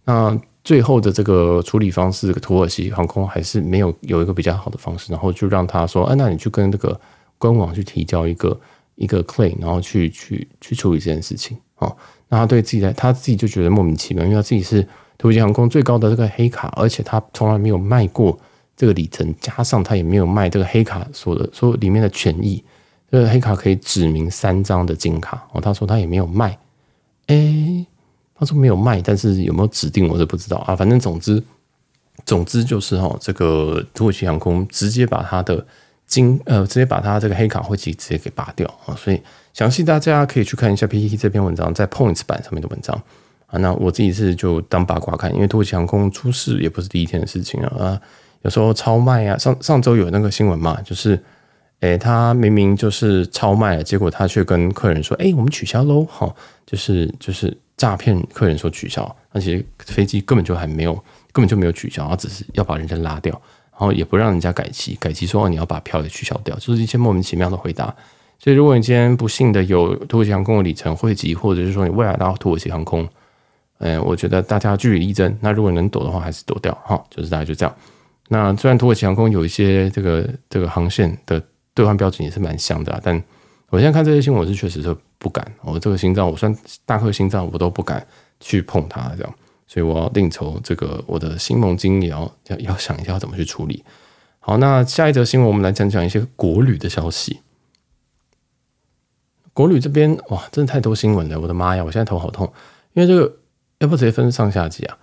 那最后的这个处理方式，土耳其航空还是没有有一个比较好的方式，然后就让他说，哎、那你去跟这个官网去提交一个一个 claim，然后去去去处理这件事情。哦，那他对自己的他自己就觉得莫名其妙，因为他自己是土耳其航空最高的这个黑卡，而且他从来没有卖过这个里程，加上他也没有卖这个黑卡所的所里面的权益。这个黑卡可以指明三张的金卡哦，他说他也没有卖，诶，他说没有卖，但是有没有指定我是不知道啊。反正总之，总之就是哈，这个土耳其航空直接把他的金呃，直接把他这个黑卡会籍直接给拔掉啊。所以详细大家可以去看一下 PPT 这篇文章，在 Points 版上面的文章啊。那我自己是就当八卦看，因为土耳其航空出事也不是第一天的事情了啊。有时候超卖啊，上上周有那个新闻嘛，就是。诶，他明明就是超卖了，结果他却跟客人说：“诶，我们取消喽！”哈，就是就是诈骗客人说取消，而且飞机根本就还没有，根本就没有取消，他只是要把人家拉掉，然后也不让人家改期，改期说哦，你要把票给取消掉，就是一些莫名其妙的回答。所以，如果你今天不幸的有土耳其航空的里程汇集，或者是说你未来到土耳其航空，诶，我觉得大家据理力争。那如果能躲的话，还是躲掉哈，就是大概就这样。那虽然土耳其航空有一些这个这个航线的。兑换标准也是蛮香的，但我现在看这些新闻，我是确实是不敢。我这个心脏，我算大颗心脏，我都不敢去碰它，这样，所以我要另筹这个我的新盟金也要要要想一下怎么去处理。好，那下一则新闻，我们来讲讲一些国旅的消息。国旅这边哇，真的太多新闻了，我的妈呀，我现在头好痛，因为这个要不直接分上下集啊？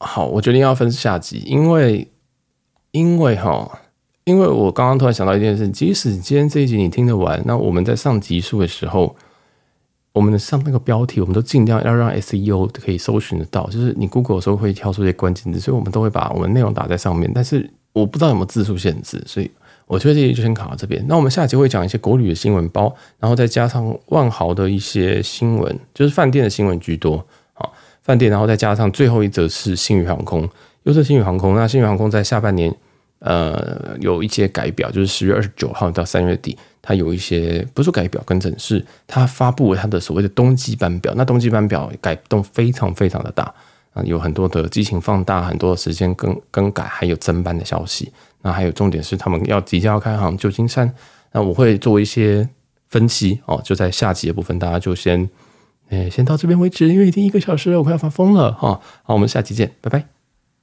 好，我决定要分下集，因为因为哈。因为我刚刚突然想到一件事，即使今天这一集你听得完，那我们在上集数的时候，我们的上那个标题，我们都尽量要让 SEO 可以搜寻得到，就是你 Google 的时候会跳出一些关键字，所以我们都会把我们内容打在上面。但是我不知道有没有字数限制，所以我觉得这集就先卡到这边。那我们下集会讲一些国旅的新闻包，然后再加上万豪的一些新闻，就是饭店的新闻居多啊，饭店，然后再加上最后一则是星宇航空，又是星宇航空。那星宇航空在下半年。呃，有一些改表，就是十月二十九号到三月底，它有一些不是改表更正，是它发布了它的所谓的冬季班表。那冬季班表改动非常非常的大啊，有很多的机型放大，很多的时间更更改，还有增班的消息。那还有重点是他们要即将要开航旧金山，那我会做一些分析哦，就在下集的部分，大家就先诶先到这边为止，因为已经一个小时了，我快要发疯了哈。好，我们下期见，拜拜。